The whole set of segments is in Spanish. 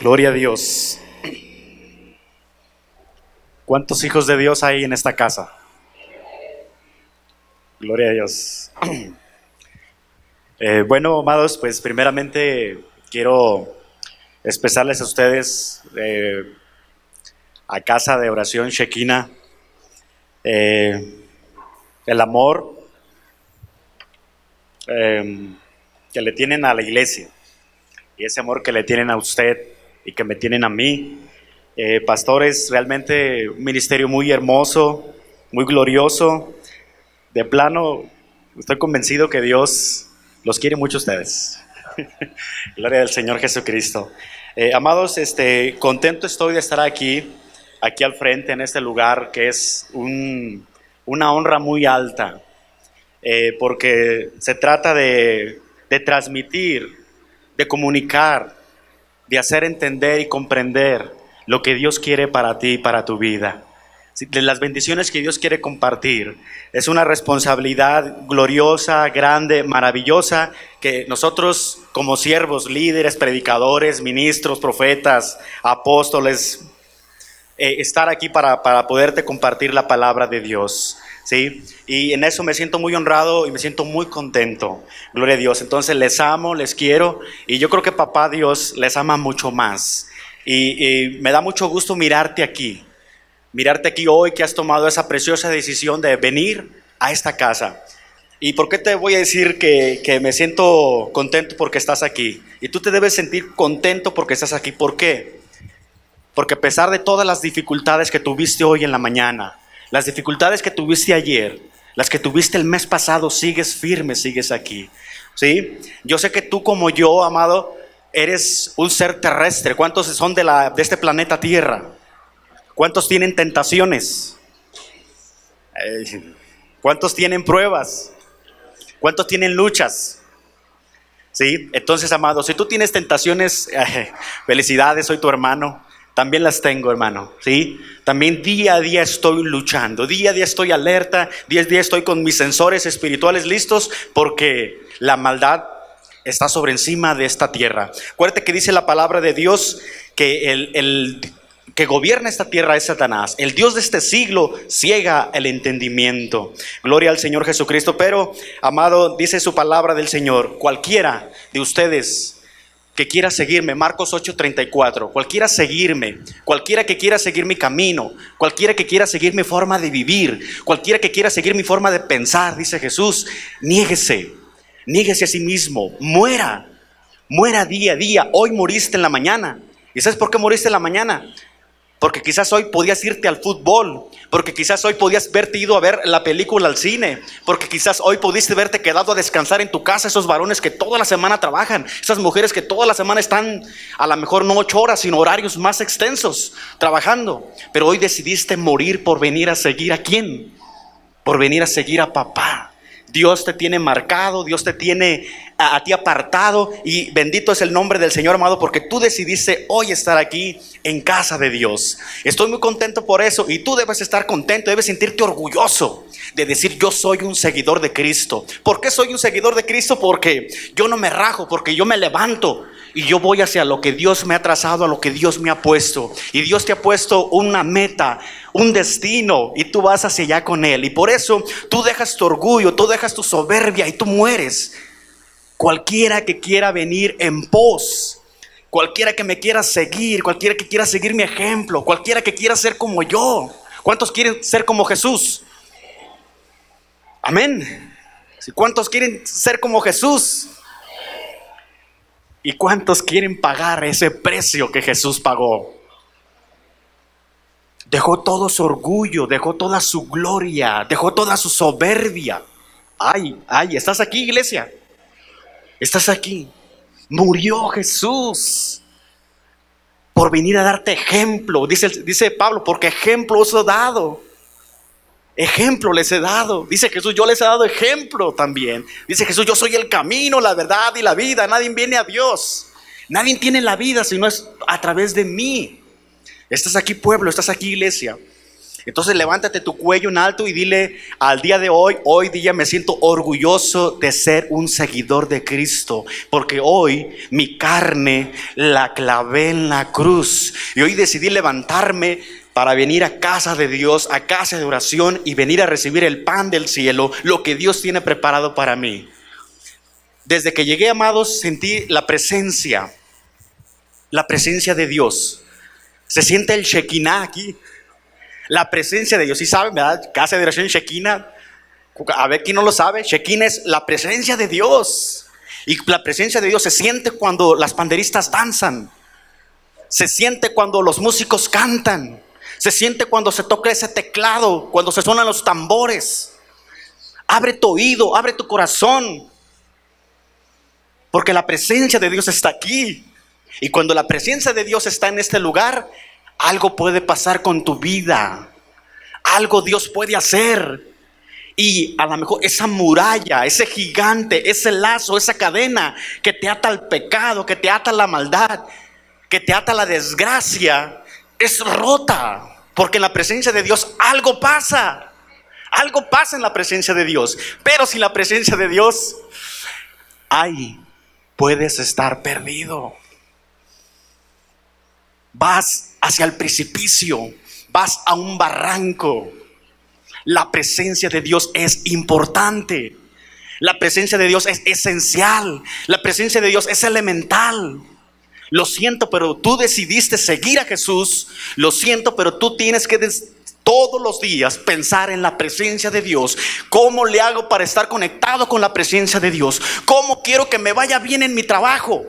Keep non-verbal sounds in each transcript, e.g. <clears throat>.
Gloria a Dios. ¿Cuántos hijos de Dios hay en esta casa? Gloria a Dios. <clears throat> Eh, bueno, amados, pues primeramente quiero expresarles a ustedes eh, a casa de oración Shekina eh, el amor que le tienen a la iglesia y ese amor que le tienen a usted y que me tienen a mí. Eh, pastores, realmente un ministerio muy hermoso, muy glorioso. De plano, estoy convencido que Dios los quiere mucho a ustedes. <laughs> Gloria al Señor Jesucristo. Eh, amados, este, contento estoy de estar aquí, aquí al frente, en este lugar, que es una honra muy alta, eh, porque se trata de, de transmitir de comunicar, de hacer entender y comprender lo que Dios quiere para ti y para tu vida. Las bendiciones que Dios quiere compartir. Es una responsabilidad gloriosa, grande, maravillosa, que nosotros como siervos, líderes, predicadores, ministros, profetas, apóstoles, eh, estar aquí para, para poderte compartir la palabra de Dios. ¿Sí? Y en eso me siento muy honrado y me siento muy contento. Gloria a Dios. Entonces les amo, les quiero y yo creo que papá Dios les ama mucho más. Y, me da mucho gusto mirarte aquí, mirarte aquí hoy que has tomado esa preciosa decisión de venir a esta casa. ¿Y por qué te voy a decir que, que, me siento contento porque estás aquí? Y tú te debes sentir contento porque estás aquí. ¿Por qué? Porque a pesar de todas las dificultades que tuviste hoy en la mañana, las dificultades que tuviste ayer, las que tuviste el mes pasado, sigues firme, sigues aquí. ¿Sí? Yo sé que tú como yo, amado, eres un ser terrestre. ¿Cuántos son de, la, de este planeta Tierra? ¿Cuántos tienen tentaciones? ¿Cuántos tienen pruebas? ¿Cuántos tienen luchas? ¿Sí? Entonces, amado, si tú tienes tentaciones, <laughs> felicidades, soy tu hermano también las tengo, hermano, ¿sí? También día a día estoy luchando, día a día estoy alerta, día a día estoy con mis sensores espirituales listos porque la maldad está sobre encima de esta tierra. Acuérdate que dice la palabra de Dios que el, el que gobierna esta tierra es Satanás. El Dios de este siglo ciega el entendimiento. Gloria al Señor Jesucristo. Pero, amado, dice su palabra del Señor, cualquiera de ustedes que quiera seguirme, Marcos 8:34, cualquiera seguirme, cualquiera que quiera seguir mi camino, cualquiera que quiera seguir mi forma de vivir, cualquiera que quiera seguir mi forma de pensar, dice Jesús, niéguese, niéguese a sí mismo, muera, muera día a día. Hoy moriste en la mañana. ¿Y sabes por qué moriste en la mañana? Porque quizás hoy podías irte al fútbol, porque quizás hoy podías verte ido a ver la película al cine, porque quizás hoy pudiste verte quedado a descansar en tu casa, esos varones que toda la semana trabajan, esas mujeres que toda la semana están a lo mejor no ocho horas, sino horarios más extensos trabajando. Pero hoy decidiste morir por venir a seguir a quién? Por venir a seguir a papá. Dios te tiene marcado, Dios te tiene a, ti apartado y bendito es el nombre del Señor amado porque tú decidiste hoy estar aquí en casa de Dios. Estoy muy contento por eso y tú debes estar contento, debes sentirte orgulloso de decir yo soy un seguidor de Cristo. ¿Por qué soy un seguidor de Cristo? Porque yo no me rajo, porque yo me levanto y yo voy hacia lo que Dios me ha trazado, a lo que Dios me ha puesto. Y Dios te ha puesto una meta, un destino y tú vas hacia allá con Él. Y por eso tú dejas tu orgullo, tú dejas tu soberbia y tú mueres. Cualquiera que quiera venir en pos, cualquiera que me quiera seguir, cualquiera que quiera seguir mi ejemplo, cualquiera que quiera ser como yo. ¿Cuántos quieren ser como Jesús? Amén. ¿Cuántos quieren ser como Jesús? ¿Y cuántos quieren pagar ese precio que Jesús pagó? Dejó todo su orgullo, dejó toda su gloria, dejó toda su soberbia. Ay, ay, ¿estás aquí, iglesia? ¿Estás aquí? Murió Jesús por venir a darte ejemplo. Dice, dice Pablo, porque ejemplo os he dado. Ejemplo les he dado. Dice Jesús, yo les he dado ejemplo también. Dice Jesús, yo soy el camino, la verdad y la vida. Nadie viene a Dios. Nadie tiene la vida si no es a través de mí. Estás aquí pueblo, estás aquí iglesia. Entonces levántate tu cuello en alto y dile al día de hoy, hoy día me siento orgulloso de ser un seguidor de Cristo, porque hoy mi carne la clavé en la cruz y hoy decidí levantarme para venir a casa de Dios, a casa de oración y venir a recibir el pan del cielo, lo que Dios tiene preparado para mí. Desde que llegué, amados, sentí la presencia, la presencia de Dios. Se siente el Shekinah aquí. La presencia de Dios, sí saben, ¿verdad? Casa de oración Shekinah. A ver quién no lo sabe. Shekinah es la presencia de Dios. Y la presencia de Dios se siente cuando las panderistas danzan. Se siente cuando los músicos cantan. Se siente cuando se toca ese teclado, cuando se suenan los tambores. Abre tu oído, abre tu corazón. Porque la presencia de Dios está aquí. Y cuando la presencia de Dios está en este lugar, algo puede pasar con tu vida. Algo Dios puede hacer. Y a lo mejor esa muralla, ese gigante, ese lazo, esa cadena que te ata al pecado, que te ata a la maldad, que te ata a la desgracia, es rota. Porque en la presencia de Dios algo pasa. Algo pasa en la presencia de Dios. Pero sin la presencia de Dios, ahí puedes estar perdido. Vas hacia el precipicio, vas a un barranco. La presencia de Dios es importante. La presencia de Dios es esencial. La presencia de Dios es elemental. Lo siento, pero tú decidiste seguir a Jesús. Lo siento, pero tú tienes que todos los días pensar en la presencia de Dios. ¿Cómo le hago para estar conectado con la presencia de Dios? ¿Cómo quiero que me vaya bien en mi trabajo?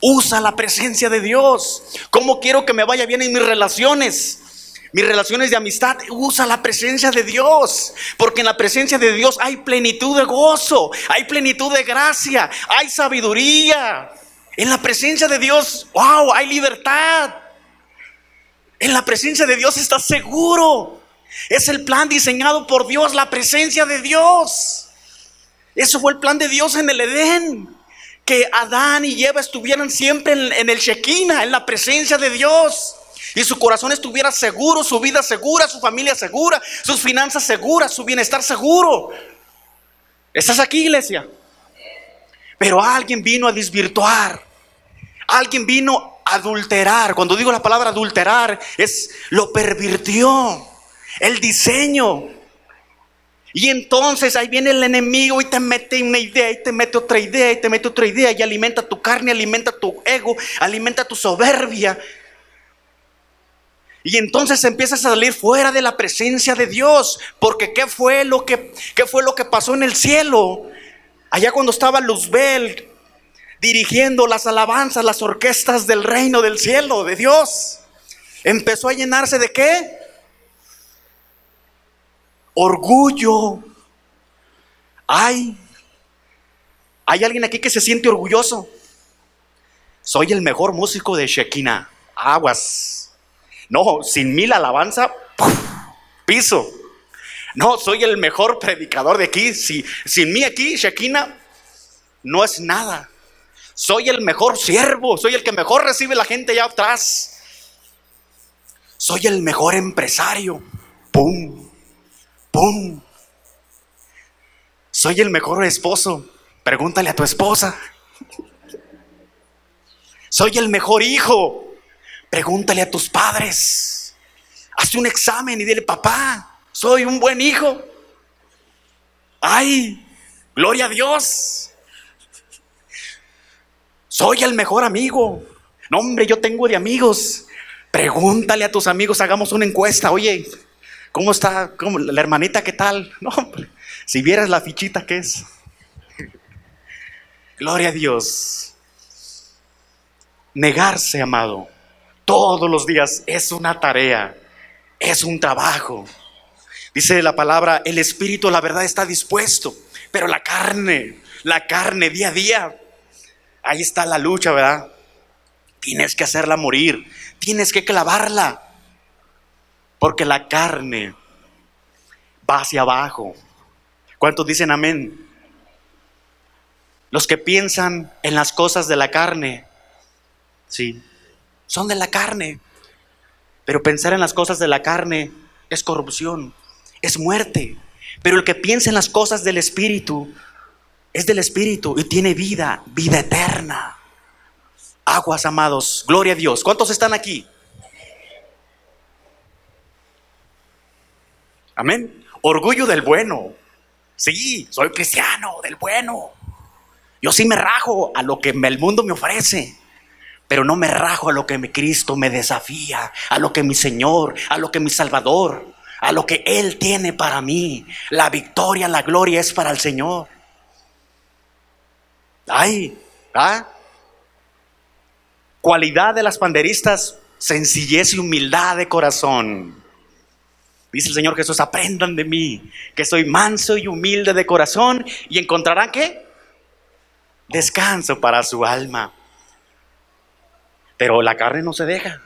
Usa la presencia de Dios. ¿Cómo quiero que me vaya bien en mis relaciones? Mis relaciones de amistad, usa la presencia de Dios, porque en la presencia de Dios hay plenitud de gozo, hay plenitud de gracia, hay sabiduría. En la presencia de Dios, wow, hay libertad. En la presencia de Dios estás seguro. Es el plan diseñado por Dios, la presencia de Dios. Eso fue el plan de Dios en el Edén que Adán y Eva estuvieran siempre en, el Shekinah, en la presencia de Dios. Y su corazón estuviera seguro, su vida segura, su familia segura, sus finanzas seguras, su bienestar seguro. ¿Estás aquí, iglesia? Pero alguien vino a desvirtuar. Alguien vino a adulterar. Cuando digo la palabra adulterar, es lo pervirtió. El diseño, y entonces ahí viene el enemigo y te mete una idea y te mete otra idea y te mete otra idea y alimenta tu carne, alimenta tu ego, alimenta tu soberbia. Y entonces empiezas a salir fuera de la presencia de Dios, porque ¿qué fue lo que, qué fue lo que pasó en el cielo? Allá cuando estaba Luzbel dirigiendo las alabanzas, las orquestas del reino del cielo, de Dios, empezó a llenarse de qué? orgullo. Hay, hay alguien aquí que se siente orgulloso. Soy el mejor músico de Shekinah. Aguas. No, sin mí la alabanza, piso. No, soy el mejor predicador de aquí. Si, sin mí aquí, Shekinah, no es nada. Soy el mejor siervo, soy el que mejor recibe la gente allá atrás. Soy el mejor empresario. ¡Pum! ¡Pum! Soy el mejor esposo. Pregúntale a tu esposa. Soy el mejor hijo. Pregúntale a tus padres. Haz un examen y dile, papá, soy un buen hijo. Ay, gloria a Dios. Soy el mejor amigo. No, hombre, yo tengo de amigos. Pregúntale a tus amigos, hagamos una encuesta. Oye, ¿Cómo está? ¿La hermanita qué tal? <laughs> No, si vieras la fichita que es. Gloria a Dios. Negarse, amado, todos los días es una tarea, es un trabajo. Dice la palabra, el espíritu, la verdad, está dispuesto, pero la carne, la carne día a día, ahí está la lucha, ¿verdad? Tienes que hacerla morir, tienes que clavarla. Porque la carne va hacia abajo. ¿Cuántos dicen amén? Los que piensan en las cosas de la carne, sí, son de la carne. Pero pensar en las cosas de la carne es corrupción, es muerte. Pero el que piensa en las cosas del Espíritu es del Espíritu y tiene vida, vida eterna. Aguas, amados, gloria a Dios. ¿Cuántos están aquí? Amén. Orgullo del bueno. Sí, soy cristiano, del bueno. Yo sí me rajo a lo que el mundo me ofrece, pero no me rajo a lo que mi Cristo me desafía, a lo que mi Señor, a lo que mi Salvador, a lo que Él tiene para mí. La victoria, la gloria es para el Señor. Ay, ¿ah? Cualidad de las panderistas, sencillez y humildad de corazón. Dice el Señor Jesús, aprendan de mí, que soy manso y humilde de corazón y encontrarán qué? Descanso para su alma. Pero la carne no se deja.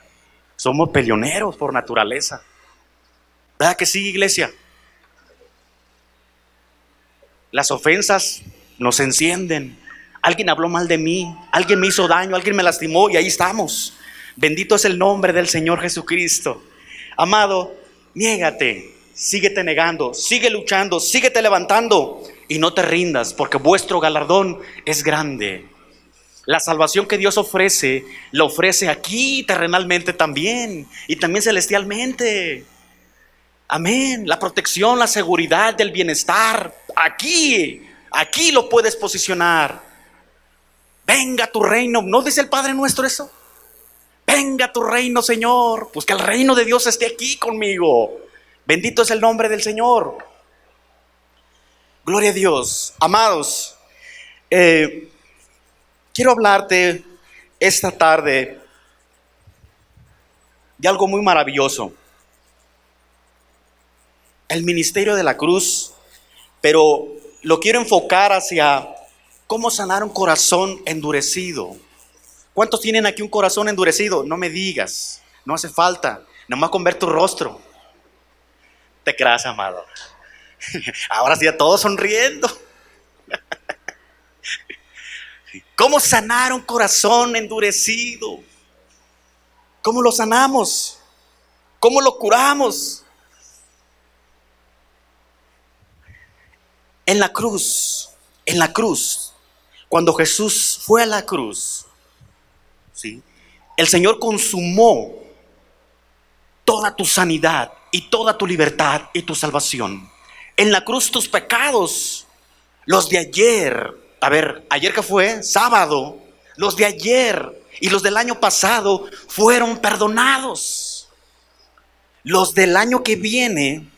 Somos peleoneros por naturaleza. ¿Verdad que sí, iglesia? Las ofensas nos encienden. Alguien habló mal de mí, alguien me hizo daño, alguien me lastimó y ahí estamos. Bendito es el nombre del Señor Jesucristo. Amado, niégate, síguete negando, sigue luchando, síguete levantando y no te rindas porque vuestro galardón es grande. La salvación que Dios ofrece, la ofrece aquí terrenalmente también y también celestialmente. Amén. La protección, la seguridad, del bienestar, aquí, aquí lo puedes posicionar. Venga tu reino. ¿No dice el Padre nuestro eso? Venga tu reino, Señor. Pues que el reino de Dios esté aquí conmigo. Bendito es el nombre del Señor. Gloria a Dios. Amados, eh, quiero hablarte esta tarde de algo muy maravilloso. El ministerio de la cruz, pero lo quiero enfocar hacia cómo sanar un corazón endurecido. ¿Cuántos tienen aquí un corazón endurecido? No me digas, no hace falta, nomás con ver tu rostro. Te creas, amado. <laughs> Ahora sí, a todos sonriendo. <laughs> ¿Cómo sanar un corazón endurecido? ¿Cómo lo sanamos? ¿Cómo lo curamos? En la cruz, en la cruz, cuando Jesús fue a la cruz, ¿sí? el Señor consumó toda tu sanidad y toda tu libertad y tu salvación. En la cruz tus pecados, los de ayer, a ver, ayer que fue, sábado, los de ayer y los del año pasado fueron perdonados. Los del año que viene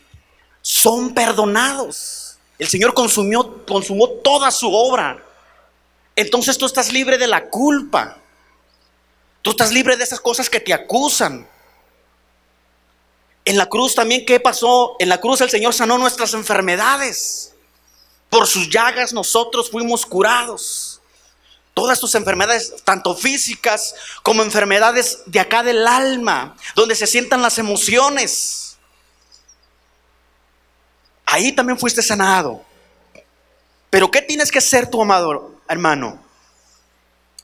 son perdonados. El Señor consumió, consumó toda su obra. Entonces tú estás libre de la culpa. Tú estás libre de esas cosas que te acusan. En la cruz también, ¿qué pasó? En la cruz el Señor sanó nuestras enfermedades. Por sus llagas nosotros fuimos curados. Todas tus enfermedades, tanto físicas como enfermedades de acá del alma, donde se sientan las emociones. Ahí también fuiste sanado. Pero ¿qué tienes que hacer tu amado hermano?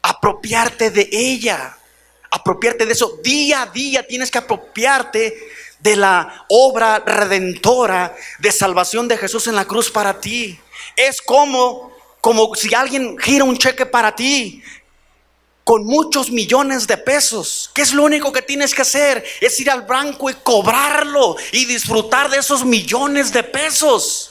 Apropiarte de ella. Apropiarte de eso. Día a día tienes que apropiarte de la obra redentora de salvación de Jesús en la cruz para ti. Es como, como si alguien gira un cheque para ti con muchos millones de pesos. ¿Qué es lo único que tienes que hacer? Es ir al banco y cobrarlo y disfrutar de esos millones de pesos.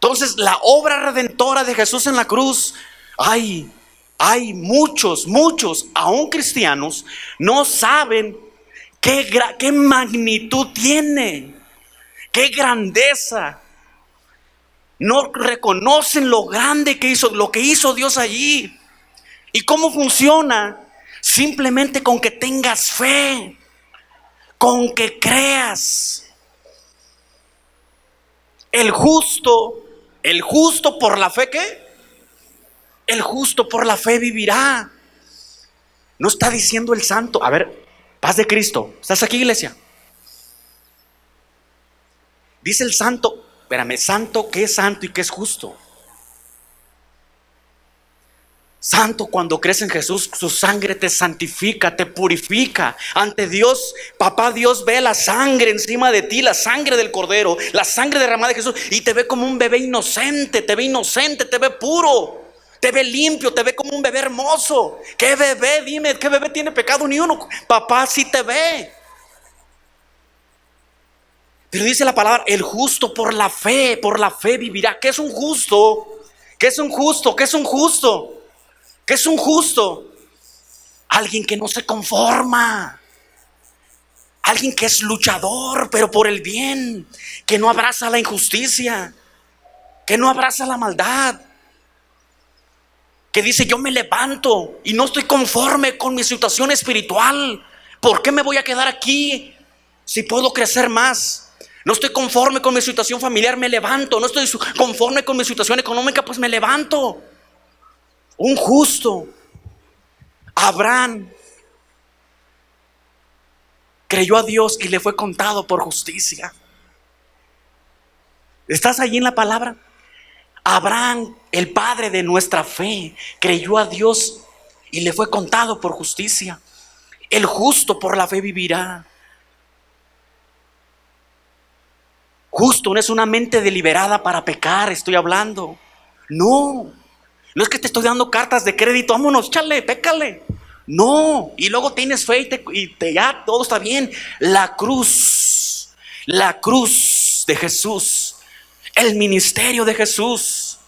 Entonces, la obra redentora de Jesús en la cruz, hay, hay muchos, muchos, aún cristianos, no saben ¿Qué, magnitud tiene? ¿Qué grandeza? No reconocen lo grande que hizo, lo que hizo Dios allí. ¿Y cómo funciona? Simplemente con que tengas fe, con que creas. El justo, el justo por la fe, ¿qué? El justo por la fe vivirá. No está diciendo el santo. A ver, Paz de Cristo. ¿Estás aquí, iglesia? Dice el santo, espérame, santo, ¿qué es santo y qué es justo? Santo cuando crees en Jesús, su sangre te santifica, te purifica. Ante Dios, papá Dios ve la sangre encima de ti, la sangre del cordero, la sangre derramada de Jesús y te ve como un bebé inocente, te ve inocente, te ve puro. Te ve limpio, te ve como un bebé hermoso. ¿Qué bebé? Dime, ¿qué bebé tiene pecado? Ni uno. Papá sí te ve. Pero dice la palabra, el justo por la fe, por la fe vivirá. ¿Qué es un justo? ¿Qué es un justo? ¿Qué es un justo? ¿Qué es un justo? Alguien que no se conforma. Alguien que es luchador, pero por el bien. Que no abraza la injusticia. Que no abraza la maldad. Que dice, yo me levanto y no estoy conforme con mi situación espiritual. ¿Por qué me voy a quedar aquí si puedo crecer más? No estoy conforme con mi situación familiar, me levanto. No estoy conforme con mi situación económica, pues me levanto un justo. Abraham creyó a Dios y le fue contado por justicia. ¿Estás allí en la palabra? Abraham, el padre de nuestra fe, creyó a Dios y le fue contado por justicia. El justo por la fe vivirá. Justo no es una mente deliberada para pecar, estoy hablando. No, no es que te estoy dando cartas de crédito, vámonos, chale, pécale. No, y luego tienes fe y, te, ya todo está bien. La cruz, la cruz de Jesús, el ministerio de Jesús,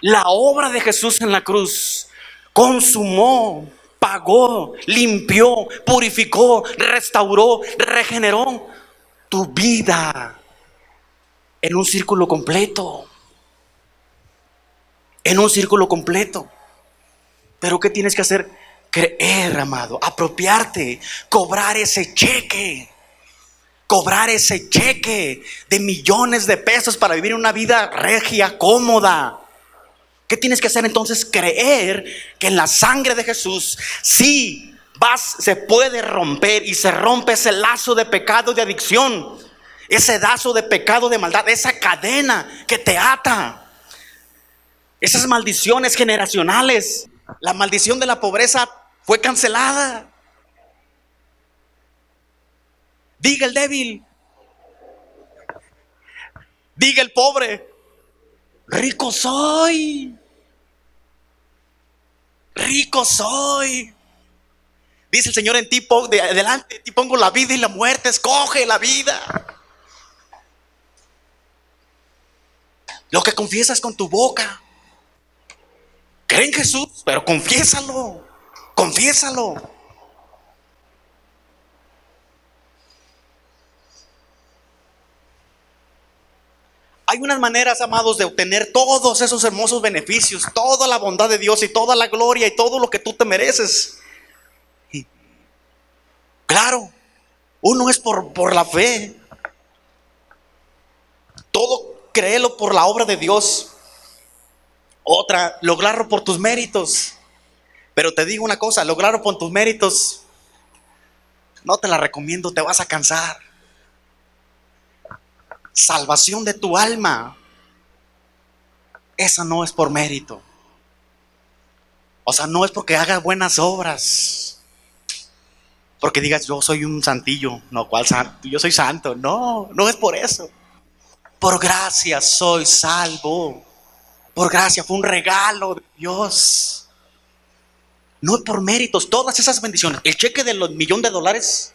la obra de Jesús en la cruz, consumó, pagó, limpió, purificó, restauró, regeneró tu vida en un círculo completo en un círculo completo. Pero ¿qué tienes que hacer? Creer, amado, apropiarte, cobrar ese cheque, cobrar ese cheque de millones de pesos para vivir una vida regia, cómoda. ¿Qué tienes que hacer entonces? Creer que en la sangre de Jesús sí vas, se puede romper y se rompe ese lazo de pecado, de adicción, ese lazo de pecado, de maldad, esa cadena que te ata. Esas maldiciones generacionales, la maldición de la pobreza fue cancelada. Diga el débil, diga el pobre, rico soy, rico soy. Dice el Señor en ti, de adelante, ti pongo la vida y la muerte, escoge la vida. Lo que confiesas con tu boca Cree en Jesús, pero confiésalo. Confiésalo. Hay unas maneras, amados, de obtener todos esos hermosos beneficios, toda la bondad de Dios y toda la gloria y todo lo que tú te mereces. claro, uno es por, por la fe. Todo créelo por la obra de Dios. Otra, lograrlo por tus méritos. Pero te digo una cosa, lograrlo por tus méritos, no te la recomiendo, te vas a cansar. Salvación de tu alma, esa no es por mérito. O sea, no es porque hagas buenas obras. Porque digas, yo soy un santillo. No, ¿cuál santo? Yo soy santo. No, no es por eso. Por gracia soy salvo por gracia, fue un regalo de Dios. No por méritos, todas esas bendiciones. El cheque de los millón de dólares,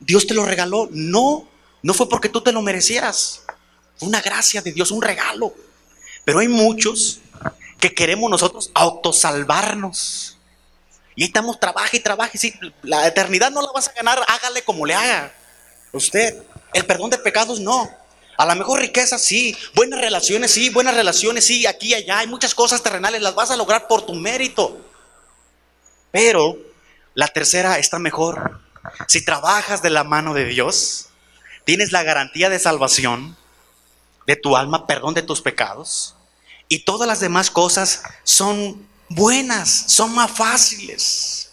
Dios te lo regaló. No, no fue porque tú te lo merecieras. Fue una gracia de Dios, un regalo. Pero hay muchos que queremos nosotros autosalvarnos. Y ahí estamos, trabaja y trabaja. Y la eternidad no la vas a ganar, hágale como le haga. Usted, el perdón de pecados no. A lo mejor riqueza sí, buenas relaciones sí, buenas relaciones sí, aquí y allá, hay muchas cosas terrenales, las vas a lograr por tu mérito. Pero la tercera está mejor. Si trabajas de la mano de Dios, tienes la garantía de salvación de tu alma, perdón de tus pecados, y todas las demás cosas son buenas, son más fáciles,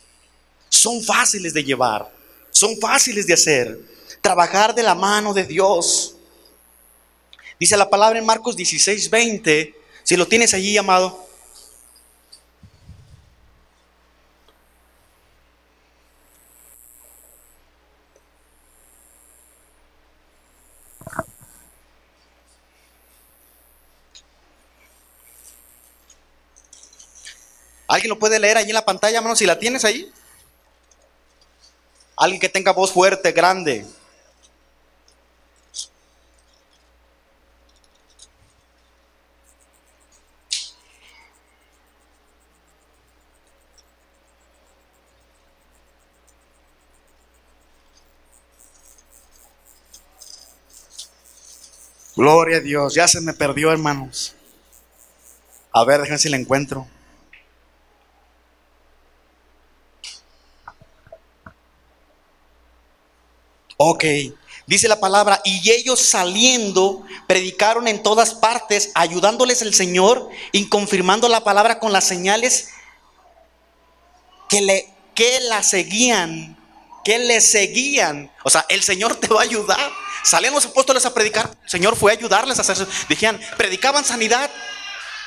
son fáciles de llevar, son fáciles de hacer. Trabajar de la mano de Dios Dice la palabra en Marcos 16, 20, si lo tienes allí, amado. ¿Alguien lo puede leer allí en la pantalla, hermano? Si la tienes ahí. Alguien que tenga voz fuerte, grande. Gloria a Dios, ya se me perdió, hermanos. A ver, déjenme si la encuentro. Ok, dice la palabra, y ellos saliendo predicaron en todas partes, ayudándoles el Señor y confirmando la palabra con las señales que, le, que la seguían, que le seguían. O sea, el Señor te va a ayudar. Salían los apóstoles a predicar, el Señor fue a ayudarles a hacer. Dijeron, predicaban sanidad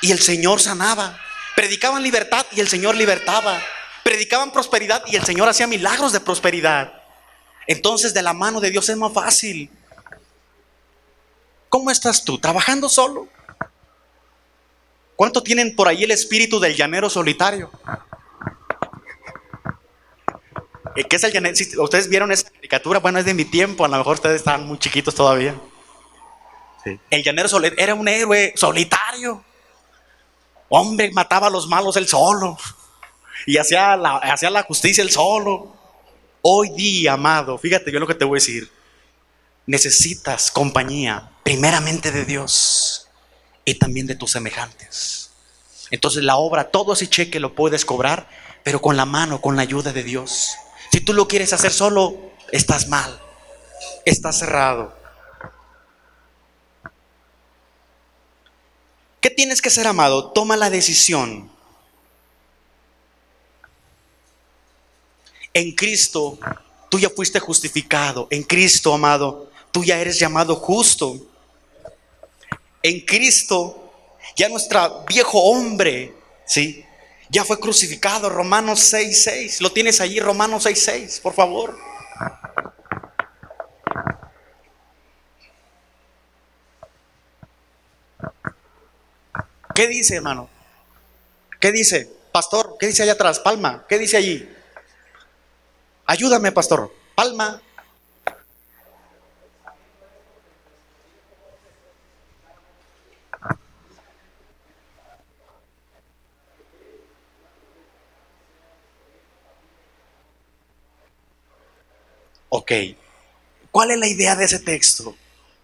y el Señor sanaba. Predicaban libertad y el Señor libertaba. Predicaban prosperidad y el Señor hacía milagros de prosperidad. Entonces de la mano de Dios es más fácil. ¿Cómo estás tú? ¿Trabajando solo? ¿Cuánto tienen por ahí el espíritu del llanero solitario? Eh, ¿Qué es el llanero? ustedes vieron esa caricatura, bueno, es de mi tiempo, a lo mejor ustedes están muy chiquitos todavía. El llanero era un héroe solitario. Hombre, mataba a los malos él solo. Y hacía la, hacía la justicia él solo. Hoy día, amado, fíjate yo lo que te voy a decir. Necesitas compañía, primeramente de Dios y también de tus semejantes. Entonces la obra, todo ese cheque lo puedes cobrar, pero con la mano, con la ayuda de Dios. Si tú lo quieres hacer solo, estás mal, estás cerrado. ¿Qué tienes que hacer, amado? Toma la decisión En Cristo tú ya fuiste justificado. En Cristo, amado, tú ya eres llamado justo. En Cristo ya nuestro viejo hombre, ¿sí? Ya fue crucificado. Romanos 6:6. Lo tienes allí, Romanos 6:6, por favor. ¿Qué dice, hermano? ¿Qué dice? Pastor, ¿qué dice allá atrás? Palma, ¿qué dice allí? Ayúdame, pastor. Palma. Ok. ¿Cuál es la idea de ese texto?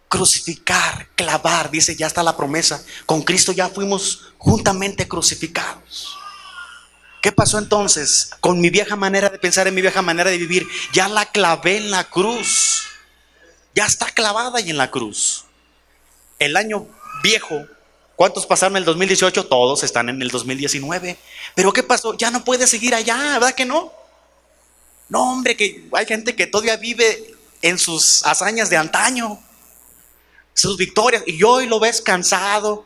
Crucificar, clavar, dice, ya está la promesa. Con Cristo ya fuimos juntamente crucificados. ¿Qué pasó entonces con mi vieja manera de pensar, en mi vieja manera de vivir? Ya la clavé en la cruz. Ya está clavada ahí en la cruz. El año viejo, ¿cuántos pasaron el 2018? Todos están en el 2019. Pero ¿qué pasó? Ya no puede seguir allá, ¿verdad que no? No, hombre, que hay gente que todavía vive en sus hazañas de antaño, sus victorias, y hoy lo ves cansado,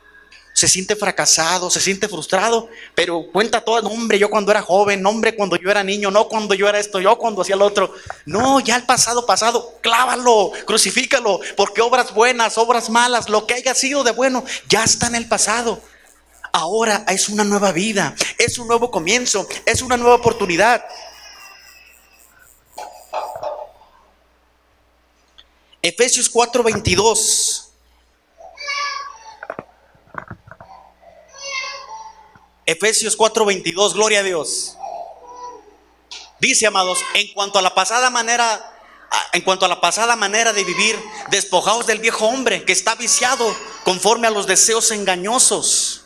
se siente fracasado, se siente frustrado, pero cuenta todo, no, hombre, yo cuando era joven, no, hombre, cuando yo era niño, no, cuando yo era esto, yo cuando hacía lo otro. No, ya el pasado, pasado, clávalo, crucifícalo, porque obras buenas, obras malas, lo que haya sido de bueno, ya está en el pasado. Ahora es una nueva vida, es un nuevo comienzo, es una nueva oportunidad. Efesios 4:22 Efesios 4:22, gloria a Dios. Dice, amados, en cuanto a la pasada manera en cuanto a la pasada manera de vivir, despojados del viejo hombre que está viciado conforme a los deseos engañosos.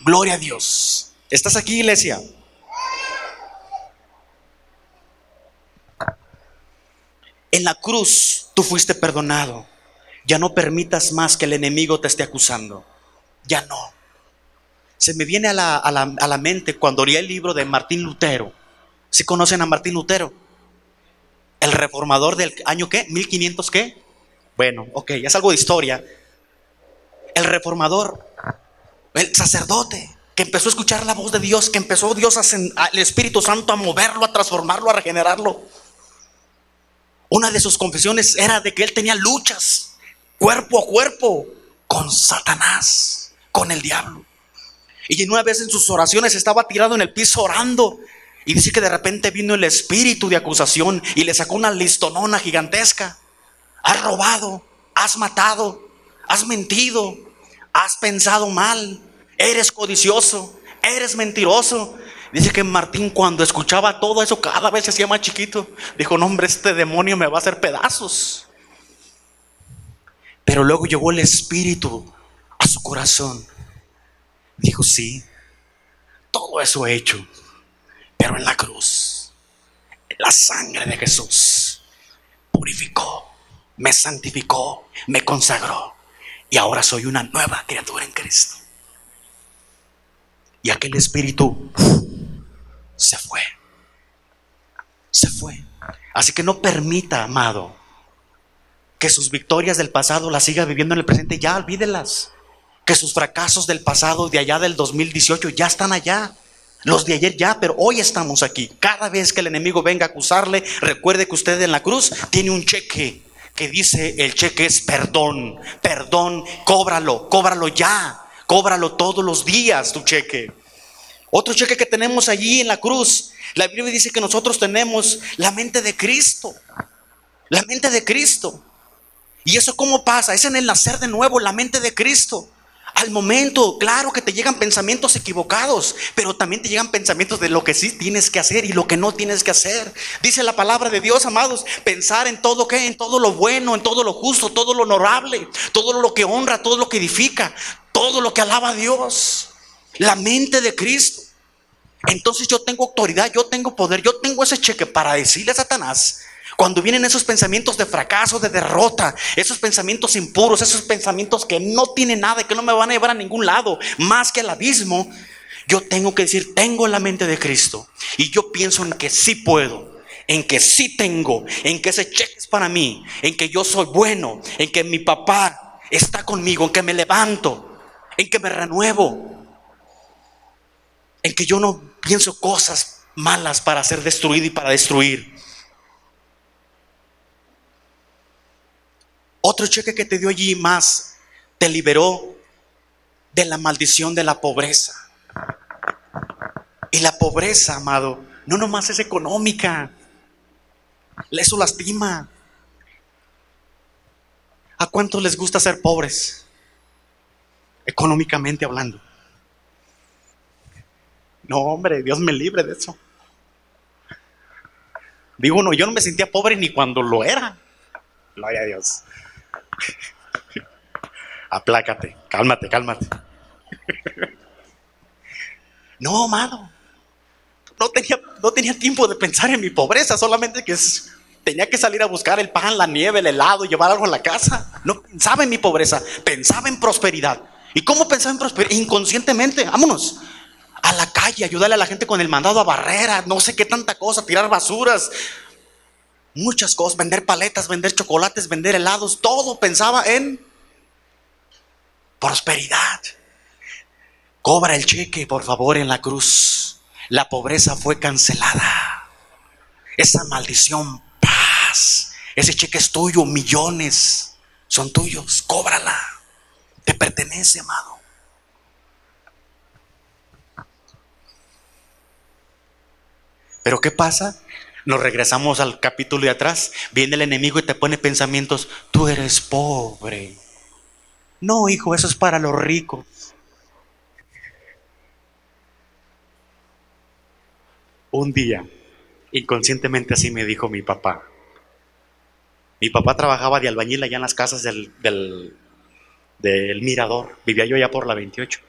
Gloria a Dios. ¿Estás aquí, iglesia? En la cruz tú fuiste perdonado. Ya no permitas más que el enemigo te esté acusando. Ya no. Se me viene a la, mente cuando oí el libro de Martín Lutero. ¿Sí conocen a Martín Lutero? El reformador del año qué? ¿1500 qué? Bueno, ok, es algo de historia. El reformador, el sacerdote, que empezó a escuchar la voz de Dios, que empezó Dios, a, el Espíritu Santo a moverlo, a transformarlo, a regenerarlo. Una de sus confesiones era de que él tenía luchas cuerpo a cuerpo con Satanás, con el diablo. Y una vez en sus oraciones estaba tirado en el piso orando. Y dice que de repente vino el espíritu de acusación y le sacó una listonona gigantesca. Has robado, has matado, has mentido, has pensado mal, eres codicioso, eres mentiroso. Dice que Martín cuando escuchaba todo eso cada vez se hacía más chiquito. Dijo, no hombre, este demonio me va a hacer pedazos. Pero luego llegó el espíritu a su corazón Dijo, sí, todo eso he hecho, pero en la cruz, la sangre de Jesús purificó, me santificó, me consagró y ahora soy una nueva criatura en Cristo. Y aquel espíritu se fue, se fue. Así que no permita, amado, que sus victorias del pasado las siga viviendo en el presente, ya olvídelas que sus fracasos del pasado, de allá del 2018, ya están allá. Los de ayer ya, pero hoy estamos aquí. Cada vez que el enemigo venga a acusarle, recuerde que usted en la cruz tiene un cheque que dice, el cheque es perdón, perdón, cóbralo, cóbralo ya, cóbralo todos los días tu cheque. Otro cheque que tenemos allí en la cruz, la Biblia dice que nosotros tenemos la mente de Cristo, la mente de Cristo. ¿Y eso cómo pasa? Es en el nacer de nuevo, la mente de Cristo. Al momento, claro que te llegan pensamientos equivocados, pero también te llegan pensamientos de lo que sí tienes que hacer y lo que no tienes que hacer. Dice la palabra de Dios, amados, pensar en todo que, en todo lo bueno, en todo lo justo, todo lo honorable, todo lo que honra, todo lo que edifica, todo lo que alaba a Dios. La mente de Cristo. Entonces yo tengo autoridad, yo tengo poder, yo tengo ese cheque para decirle a Satanás, cuando vienen esos pensamientos de fracaso, de derrota, esos pensamientos impuros, esos pensamientos que no tienen nada que no me van a llevar a ningún lado, más que al abismo, yo tengo que decir, tengo la mente de Cristo. Y yo pienso en que sí puedo, en que sí tengo, en que ese cheque es para mí, en que yo soy bueno, en que mi papá está conmigo, en que me levanto, en que me renuevo, en que yo no pienso cosas malas para ser destruido y para destruir. Otro cheque que te dio allí más te liberó de la maldición de la pobreza. Y la pobreza, amado, no nomás es económica. Eso lastima. ¿A cuántos les gusta ser pobres? Económicamente hablando. No, hombre, Dios me libre de eso. Digo, no, yo no me sentía pobre ni cuando lo era. Gloria a Dios. Aplácate, cálmate, cálmate. No, amado. No tenía, no tenía tiempo de pensar en mi pobreza, solamente que tenía que salir a buscar el pan, la nieve, el helado, llevar algo a la casa. No pensaba en mi pobreza, pensaba en prosperidad. ¿Y cómo pensaba en prosperidad? Inconscientemente, vámonos a la calle, ayudarle a la gente con el mandado a barrera, no sé qué tanta cosa, tirar basuras, muchas cosas, vender paletas, vender chocolates, vender helados, todo pensaba en prosperidad. Cobra el cheque, por favor, en la cruz. La pobreza fue cancelada. Esa maldición, paz. Ese cheque es tuyo, millones son tuyos. Cóbrala. Te pertenece, amado. Pero ¿qué pasa? Nos regresamos al capítulo de atrás. Viene el enemigo y te pone pensamientos, tú eres pobre. No, hijo, eso es para los ricos. Un día, inconscientemente así me dijo mi papá. Mi papá trabajaba de albañil allá en las casas del, del, Mirador. Vivía yo allá por la 28.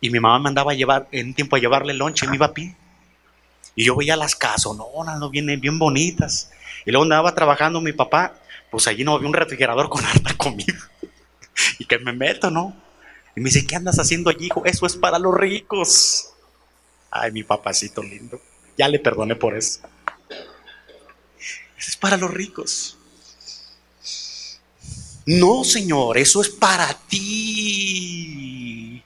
Y mi mamá me andaba llevar, en tiempo a llevarle lonche y me iba a. Y yo veía las casas, no, vienen bien bonitas. Y luego andaba trabajando mi papá, pues allí no había un refrigerador con harta <laughs> comida. y que me meto, ¿no? Y me dice, ¿qué andas haciendo allí, hijo? Eso es para los ricos. Ay, mi papacito lindo. Ya le perdoné por eso. Eso es para los ricos. No, Señor, eso es para ti.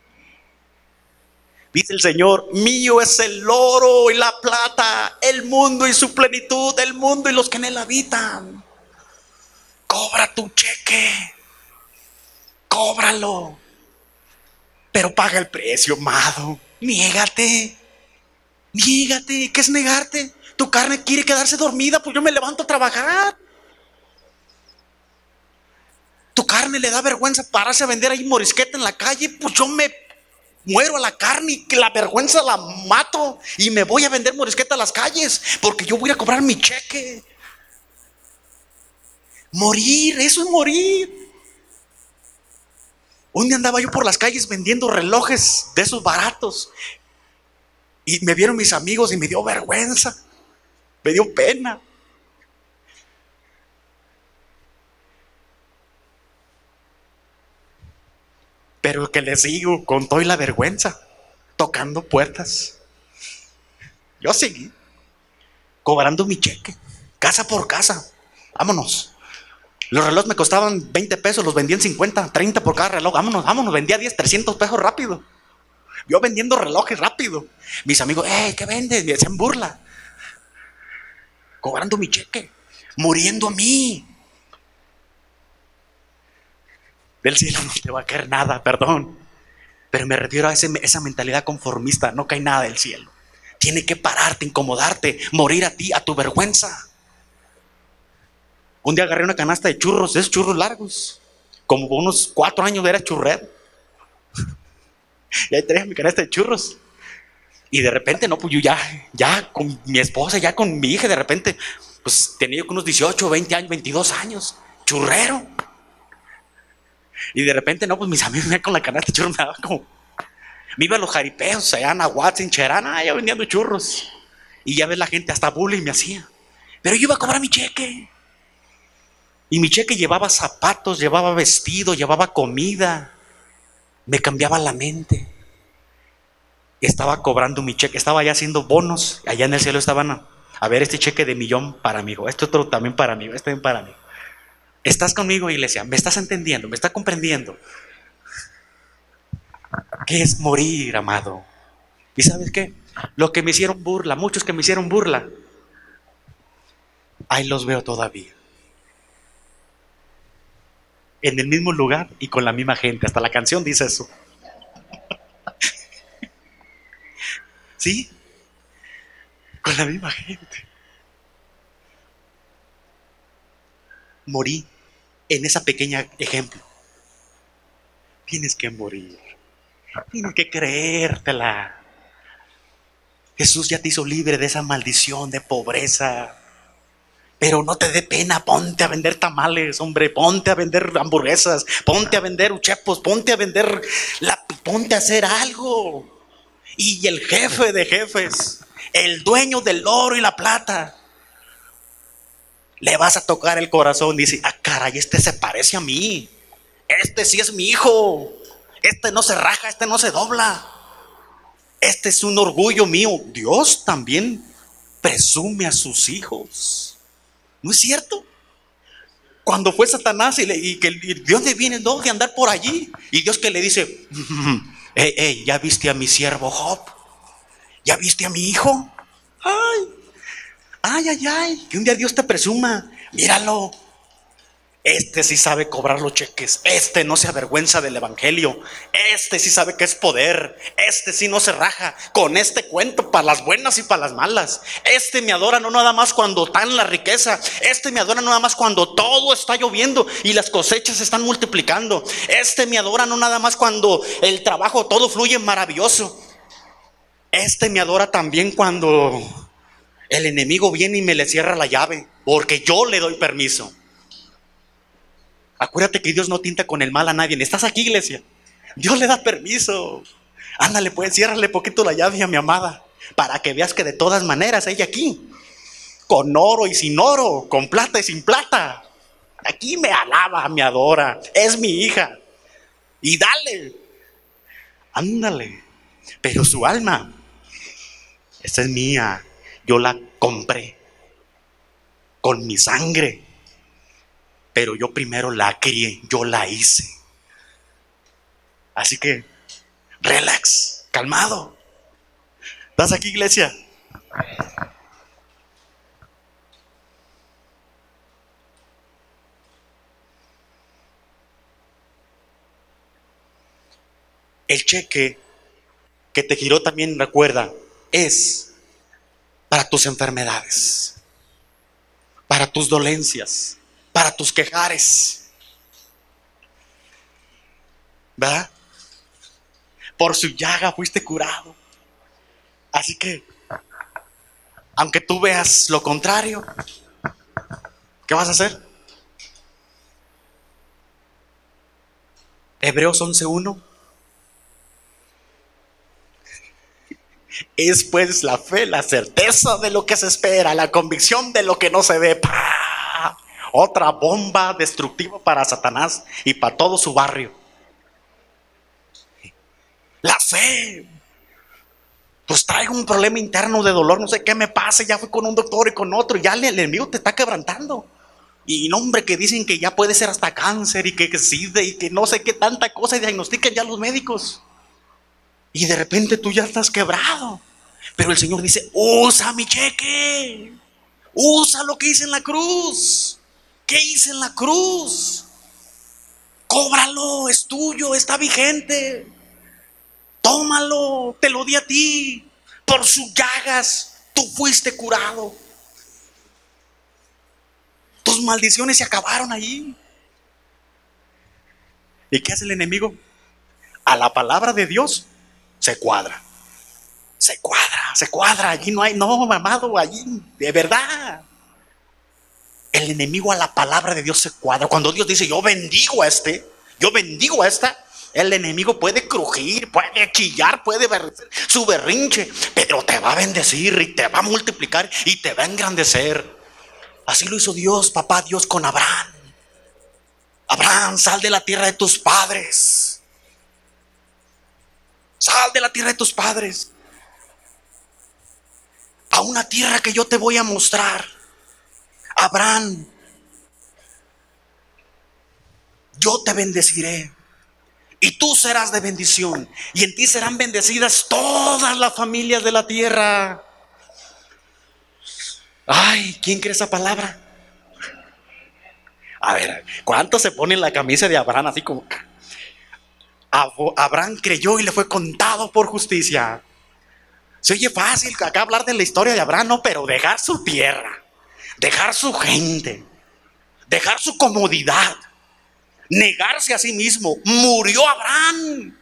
Dice el Señor, mío es el oro y la plata, el mundo y su plenitud, el mundo y los que en él habitan. Cobra tu cheque. cóbralo. Pero paga el precio, amado. Niégate. Niégate. ¿Qué es negarte? Tu carne quiere quedarse dormida, pues yo me levanto a trabajar. Tu carne le da vergüenza pararse a vender ahí morisqueta en la calle, pues yo me muero a la carne y que la vergüenza la mato y me voy a vender morisqueta a las calles porque yo voy a cobrar mi cheque. Morir, eso es morir. Un día andaba yo por las calles vendiendo relojes de esos baratos y me vieron mis amigos y me dio vergüenza, me dio pena. Pero que le sigo con toda la vergüenza, tocando puertas. Yo seguí, cobrando mi cheque, casa por casa. Vámonos. Los relojes me costaban 20 pesos, los vendía en 50, 30 por cada reloj. Vámonos, vámonos, vendía 10, 300 pesos rápido. Yo vendiendo relojes rápido. Mis amigos, ¡eh, qué vendes! Me hacían burla. Cobrando mi cheque, muriendo a mí. Del cielo no te va a caer nada, perdón. Pero me refiero a esa mentalidad conformista. No cae nada del cielo. Tiene que pararte, incomodarte, morir a ti, a tu vergüenza. Un día agarré una canasta de churros, esos churros largos. Como unos cuatro años era churrero. <laughs> y ahí tenía mi canasta de churros. Y de repente, no, pues yo ya, ya con mi esposa, ya con mi hija, de repente, pues tenía unos 18, 20 años, 22 años, churrero. Y de repente, no, pues mis amigos me con la canasta de churros, me daban como. Me iba a los jaripeos, allá en Aguats, en Cherana, ya vendiendo churros. Y ya ves la gente, hasta bullying me hacía. Pero yo iba a cobrar mi cheque. Y mi cheque llevaba zapatos, llevaba vestido, llevaba comida. Me cambiaba la mente. Estaba cobrando mi cheque, estaba ya haciendo bonos. Allá en el cielo estaban a, a ver este cheque de millón para mí, este otro también para mí, este también para mí. ¿Estás conmigo, iglesia? ¿Me estás entendiendo? ¿Me estás comprendiendo? ¿Qué es morir, amado? ¿Y sabes qué? Lo que me hicieron burla, muchos que me hicieron burla, ahí los veo todavía. En el mismo lugar y con la misma gente. Hasta la canción dice eso. <laughs> ¿Sí? Con la misma gente. Morí en esa pequeña ejemplo. Tienes que morir. Tienes que creértela. Jesús ya te hizo libre de esa maldición de pobreza. Pero no te dé pena, ponte a vender tamales, hombre, ponte a vender hamburguesas, ponte a vender uchepos, ponte a vender la, ponte a hacer algo. Y el jefe de jefes, el dueño del oro y la plata, le vas a tocar el corazón. Dice, ah, caray, este se parece a mí. Este sí es mi hijo. Este no se raja, este no se dobla. Este es un orgullo mío. Dios también presume a sus hijos. ¿No es cierto? Cuando fue Satanás y, le, que Dios le viene don de andar por allí. Y Dios que le dice, hey, hey, ¿ya viste a mi siervo Job? ¿Ya viste a mi hijo? Ay, Ay, ay, ay, que un día Dios te presuma. Míralo. Este sí sabe cobrar los cheques. Este no se avergüenza del evangelio. Este sí sabe que es poder. Este sí no se raja. Con este cuento para las buenas y para las malas. Este me adora no nada más cuando en la riqueza. Este me adora no nada más cuando todo está lloviendo y las cosechas se están multiplicando. Este me adora no nada más cuando el trabajo todo fluye maravilloso. Este me adora también cuando el enemigo viene y me le cierra la llave, porque yo le doy permiso. Acuérdate que Dios no tinta con el mal a nadie. ¿Estás aquí, iglesia? Dios le da permiso. Ándale, pues, ciérrale poquito la llave a mi amada, para que veas que de todas maneras ella aquí, con oro y sin oro, con plata y sin plata, aquí me alaba, me adora, es mi hija. Y dale, ándale, pero su alma, esta es mía, yo la compré con mi sangre, pero yo primero la crié, yo la hice. Así que, relax, calmado. ¿Estás aquí, iglesia? el cheque que te giró también, recuerda, es para tus enfermedades, para tus dolencias, para tus quejares. ¿Verdad? Por su llaga fuiste curado. Así que, aunque tú veas lo contrario, ¿qué vas a hacer? Hebreos 11.1 Es pues la fe, la certeza de lo que se espera, la convicción de lo que no se ve. Otra bomba destructiva para Satanás y para todo su barrio. La fe. Pues traigo un problema interno de dolor, no sé qué me pase, ya fui con un doctor y con otro, ya el enemigo te está quebrantando. Y nombre que dicen que ya puede ser hasta cáncer y que, que y que no sé qué tanta cosa diagnostican ya los médicos. Y de repente tú ya estás quebrado. Pero el Señor dice, usa mi cheque. Usa lo que hice en la cruz. ¿Qué hice en la cruz? Cóbralo, es tuyo, está vigente. Tómalo, te lo di a ti. Por sus llagas tú fuiste curado. Tus maldiciones se acabaron allí. ¿Y qué hace el enemigo? A la palabra de Dios se cuadra. Se cuadra, se cuadra. Allí no hay, no, mamado, allí, de verdad. El enemigo a la palabra de Dios se cuadra. Cuando Dios dice, yo bendigo a este, yo bendigo a esta, el enemigo puede crujir, puede chillar, puede ver su berrinche, pero te va a bendecir y te va a multiplicar y te va a engrandecer. Así lo hizo Dios, papá Dios, con Abraham. Abraham, sal de la tierra de tus padres Sal de la tierra de tus padres a una tierra que yo te voy a mostrar. Abraham, yo te bendeciré y tú serás de bendición y en ti serán bendecidas todas las familias de la tierra. Ay, ¿quién cree esa palabra? A ver, ¿cuánto se pone en la camisa de Abraham así como... Abraham creyó y le fue contado por justicia. Se oye fácil acá hablar de la historia de Abraham, no, pero dejar su tierra, dejar su gente, dejar su comodidad, negarse a sí mismo. Murió Abraham.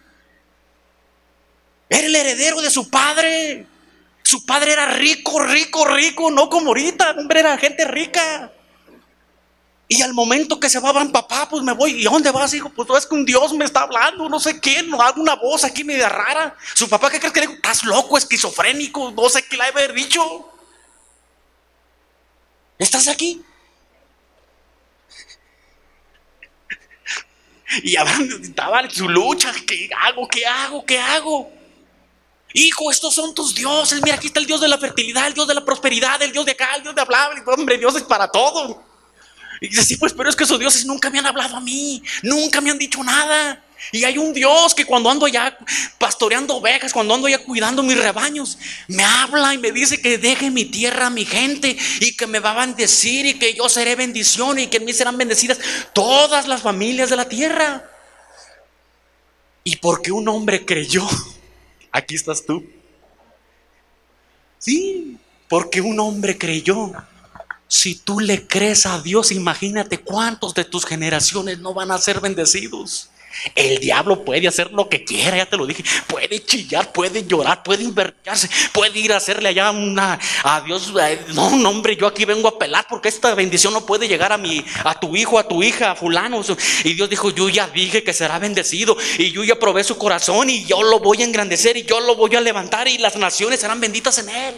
Era el heredero de su padre. Su padre era rico, rico, rico, no como ahorita, hombre, era gente rica. Y al momento que se va Abraham, papá, pues me voy. ¿Y dónde vas, hijo? Pues es que un Dios me está hablando, no sé qué, no hago una voz aquí media rara. Su papá, ¿qué crees que le dijo? Estás loco, esquizofrénico, no sé qué le haber dicho. ¿Estás aquí? <laughs> Y Abraham estaba en su lucha, ¿qué hago? ¿Qué hago? ¿Qué hago? Hijo, estos son tus dioses. Mira, aquí está el Dios de la fertilidad, el Dios de la prosperidad, el Dios de acá, el Dios de hablar. Hombre, Dios es para todo. Y dice, sí, pues, pero es que esos dioses nunca me han hablado a mí, nunca me han dicho nada. Y hay un Dios que cuando ando allá pastoreando ovejas, cuando ando allá cuidando mis rebaños, me habla y me dice que deje mi tierra mi gente y que me va a bendecir y que yo seré bendición y que en mí serán bendecidas todas las familias de la tierra. Y porque un hombre creyó, <laughs> aquí estás tú. Sí, porque un hombre creyó. Si tú le crees a Dios, imagínate cuántos de tus generaciones no van a ser bendecidos. El diablo puede hacer lo que quiera, ya te lo dije. Puede chillar, puede llorar, puede invertirse, puede ir a hacerle allá una a Dios. No, no, hombre, yo aquí vengo a pelar porque esta bendición no puede llegar a mi, a tu hijo, a tu hija, a fulano. Y Dios dijo, yo ya dije que será bendecido y yo ya probé su corazón y yo lo voy a engrandecer y yo lo voy a levantar y las naciones serán benditas en él.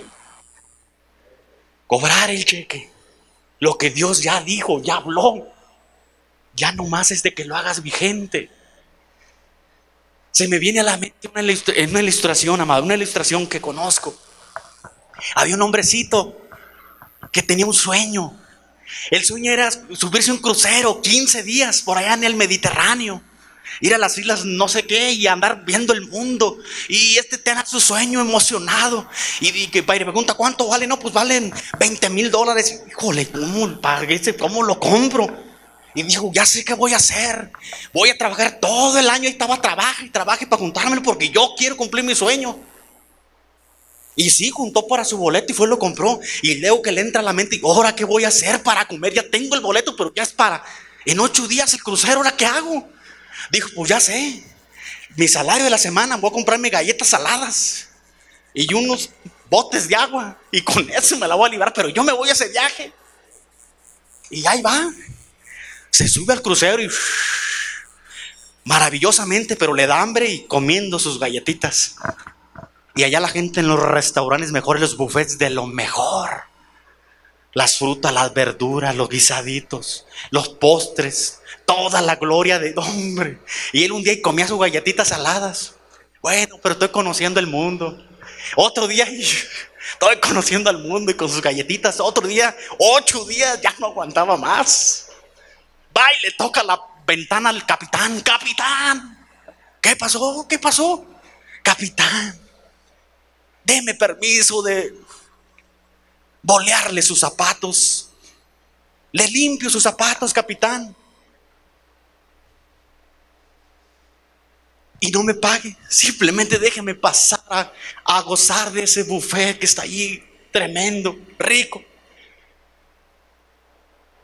Cobrar el cheque. Lo que Dios ya dijo, ya habló. Ya no más es de que lo hagas vigente. Se me viene a la mente una, una ilustración, amado, una ilustración que conozco. Había un hombrecito que tenía un sueño. El sueño era subirse un crucero 15 días por allá en el Mediterráneo ir a las islas no sé qué y andar viendo el mundo. Y este tenga su sueño emocionado. Y, que le pregunta, ¿cuánto vale? No, pues valen 20 mil dólares. Híjole, ¿cómo, ¿cómo lo compro? Y dijo, ya sé qué voy a hacer. Voy a trabajar todo el año. Y estaba, trabaja y trabaja para juntármelo porque yo quiero cumplir mi sueño. Y sí, juntó para su boleto y fue y lo compró. Y luego que le entra a la mente, y ahora qué voy a hacer para comer. Ya tengo el boleto, pero ya es para en ocho días el crucero. ¿Ahora qué hago? Dijo, pues ya sé. Mi salario de la semana, voy a comprarme galletas saladas y unos botes de agua. Y con <laughs> eso me la voy a librar, pero yo me voy a ese viaje. Y ahí va. Se sube al crucero y maravillosamente, pero le da hambre y comiendo sus galletitas. Y allá la gente en los restaurantes mejores, los buffets de lo mejor. Las frutas, las verduras, los guisaditos, los postres, toda la gloria de hombre. Y él un día comía sus galletitas saladas. Bueno, pero estoy conociendo el mundo. Otro día <laughs> estoy conociendo al mundo y con sus galletitas. Otro día, ocho días, ya no aguantaba más. Va y le toca la ventana al capitán. Capitán, ¿qué pasó? ¿Qué pasó? Capitán, deme permiso de bolearle sus zapatos. Le limpio sus zapatos, capitán. Y no me pague, simplemente déjeme pasar a, gozar de ese buffet que está allí, tremendo, rico.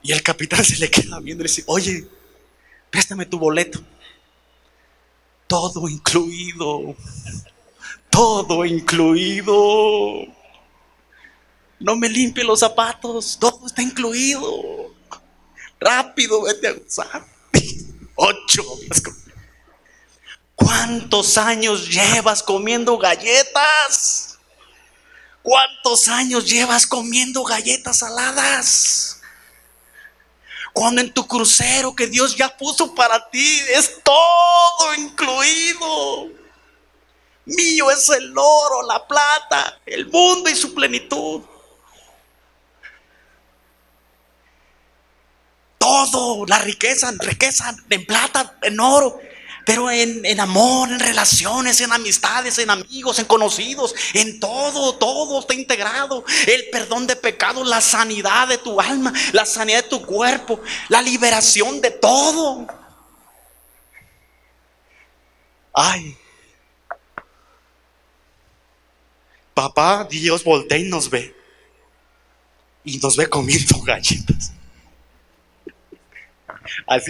Y el capitán <laughs> se le queda viendo y dice, oye, préstame tu boleto. Todo incluido todo incluido. No me limpie los zapatos, todo está incluido. Rápido, vete a gozar. <laughs> Ocho. ¿Cuántos años llevas comiendo galletas? ¿Cuántos años llevas comiendo galletas saladas? Cuando en tu crucero que Dios ya puso para ti es todo incluido. Mío es el oro, la plata, el mundo y su plenitud. Todo, la riqueza, riqueza en plata, en oro, pero en, en, amor, en relaciones, en amistades, en amigos, en conocidos, en todo, todo está integrado. El perdón de pecados, la sanidad de tu alma, la sanidad de tu cuerpo, la liberación de todo. Ay, Papá Dios voltea y nos ve. Y nos ve comiendo <laughs> galletas.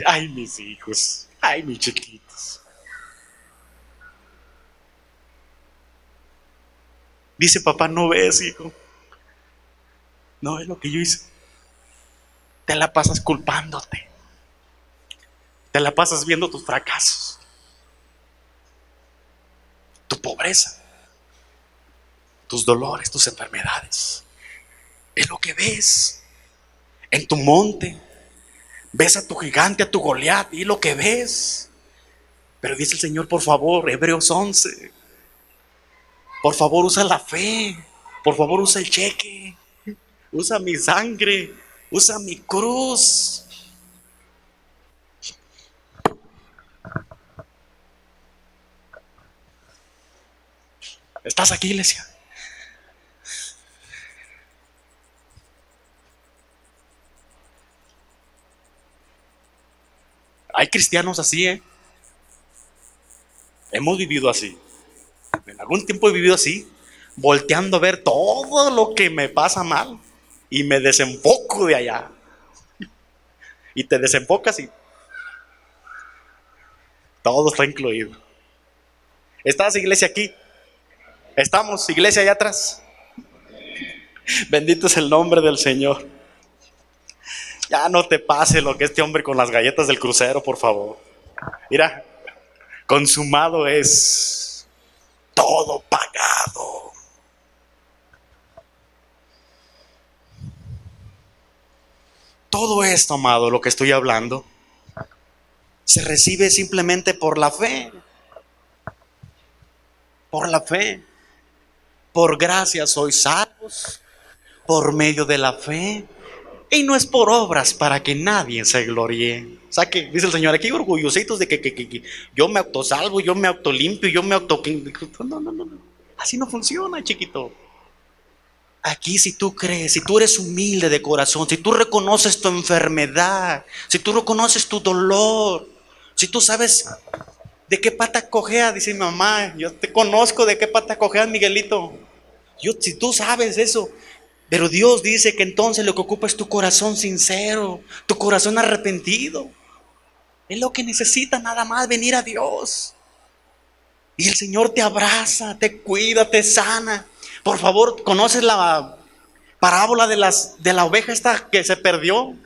Ay, mis hijos, ay, mis chiquitos. Dice papá, no ves, hijo. No es lo que yo hice. Te la pasas culpándote. Te la pasas viendo tus fracasos. Tu pobreza tus dolores, tus enfermedades. Es lo que ves en tu monte. Ves a tu gigante, a tu Goliat, y lo que ves. Pero dice el Señor, por favor, Hebreos 11. Por favor, usa la fe. Por favor, usa el cheque. Usa mi sangre. Usa mi cruz. ¿Estás aquí, iglesia? Hay cristianos así, ¿eh? Hemos vivido así. En algún tiempo he vivido así, volteando a ver todo lo que me pasa mal y me desenfoco de allá. Y te desenfocas y todo está incluido. ¿Estás iglesia aquí? ¿Estamos iglesia allá atrás? Bendito es el nombre del Señor. Ya no te pase lo que este hombre con las galletas del crucero, por favor. Mira, consumado es todo pagado. Todo esto, amado, lo que estoy hablando, se recibe simplemente por la fe. Por la fe. Por gracia sois salvos. Por medio de la fe. Y no es por obras para que nadie se gloríe. O sea que, dice el Señor, aquí orgullositos de que, yo me autosalvo, yo me autolimpio, yo me auto... No, no, no, no. Así no funciona, chiquito. Aquí si tú crees, si tú eres humilde de corazón, si tú reconoces tu enfermedad, si tú reconoces tu dolor, si tú sabes de qué pata cojea, dice mi mamá, yo te conozco de qué pata cojea, Miguelito. Yo, si tú sabes eso, pero Dios dice que entonces lo que ocupa es tu corazón sincero, tu corazón arrepentido. Es lo que necesita nada más venir a Dios. Y el Señor te abraza, te cuida, te sana. Por favor, ¿conoces la parábola de, las, de la oveja esta que se perdió?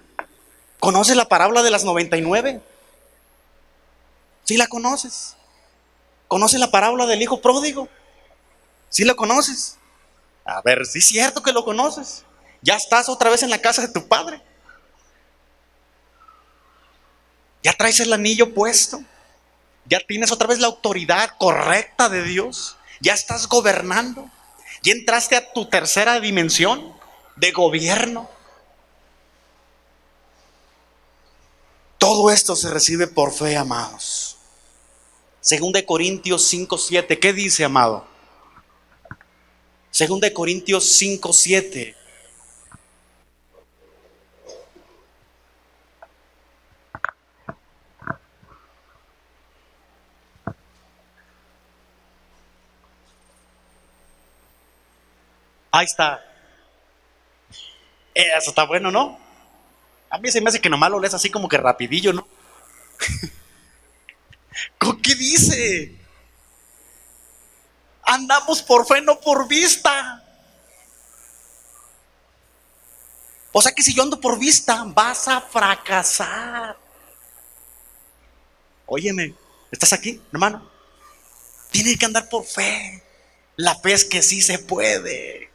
¿Conoces la parábola de las 99? ¿Sí la conoces? ¿Conoces la parábola del hijo pródigo? ¿Sí la conoces? A ver, sí es cierto que lo conoces. Ya estás otra vez en la casa de tu padre. Ya traes el anillo puesto. Ya tienes otra vez la autoridad correcta de Dios. Ya estás gobernando. Ya entraste a tu tercera dimensión de gobierno. Todo esto se recibe por fe, amados. Según de Corintios 5, 7, ¿qué dice, amado? Según de Corintios 5, 7. Ahí está. Eh, eso está bueno, ¿no? A mí se me hace que nomás lo lees así como que rapidillo, ¿no? <laughs> ¿Qué dice? Andamos por fe, no por vista. O sea que si yo ando por vista, vas a fracasar. Óyeme, ¿estás aquí, hermano? Tienes que andar por fe. La fe es que sí se puede.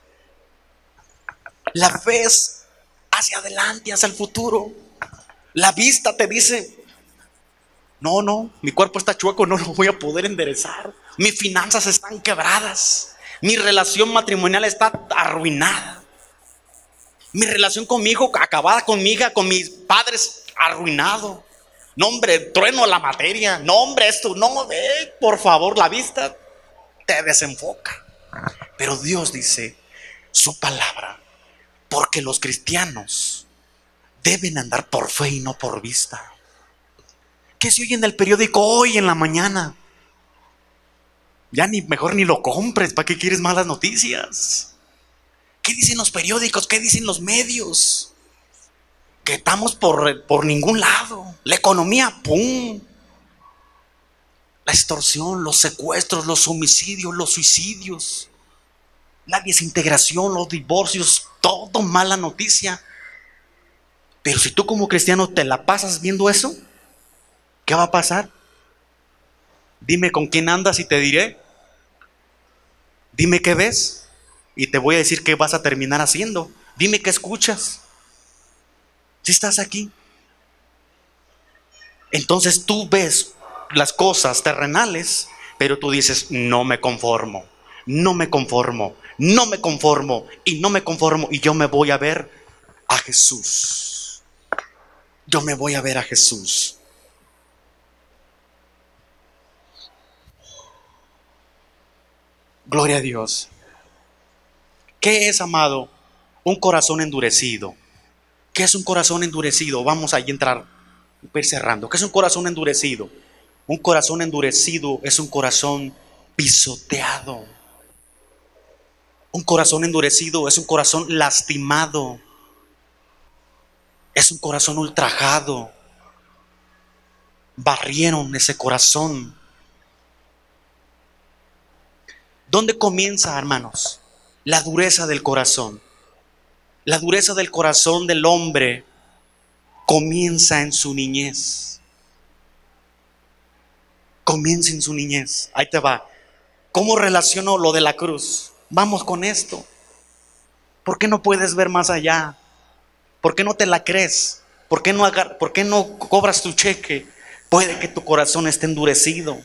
La ves hacia adelante, hacia el futuro. La vista te dice, no, no, mi cuerpo está chueco, no lo voy a poder enderezar. Mis finanzas están quebradas. Mi relación matrimonial está arruinada. Mi relación con mi hijo acabada, con mi hija, con mis padres arruinado. No, hombre, trueno la materia. No, hombre, esto, no, ve, por favor, la vista te desenfoca. Pero Dios dice, su palabra porque los cristianos deben andar por fe y no por vista. ¿Qué se oye en el periódico hoy en la mañana? Ya ni mejor ni lo compres, ¿para qué quieres malas noticias? ¿Qué dicen los periódicos? ¿Qué dicen los medios? Que estamos por, por ningún lado. La economía, ¡pum! La extorsión, los secuestros, los homicidios, los suicidios, la desintegración, los divorcios, todo mala noticia. Pero si tú como cristiano te la pasas viendo eso, ¿qué va a pasar? Dime con quién andas y te diré. Dime qué ves y te voy a decir qué vas a terminar haciendo. Dime qué escuchas. Si estás aquí. Entonces tú ves las cosas terrenales, pero tú dices, no me conformo, no me conformo, no me conformo y no me conformo y yo me voy a ver a Jesús. Yo me voy a ver a Jesús. Gloria a Dios. ¿Qué es, amado? Un corazón endurecido. ¿Qué es un corazón endurecido? Vamos a entrar, ir cerrando. ¿Qué es un corazón endurecido? Un corazón endurecido es un corazón pisoteado. Un corazón endurecido es un corazón lastimado. Es un corazón ultrajado. Barrieron ese corazón. ¿Dónde comienza, hermanos? La dureza del corazón. La dureza del corazón del hombre comienza en su niñez. Comienza en su niñez. Ahí te va. ¿Cómo relaciono lo de la cruz? Vamos con esto. ¿Por qué no puedes ver más allá? ¿Por qué no te la crees? ¿Por qué no, por qué no cobras tu cheque? Puede que tu corazón esté endurecido.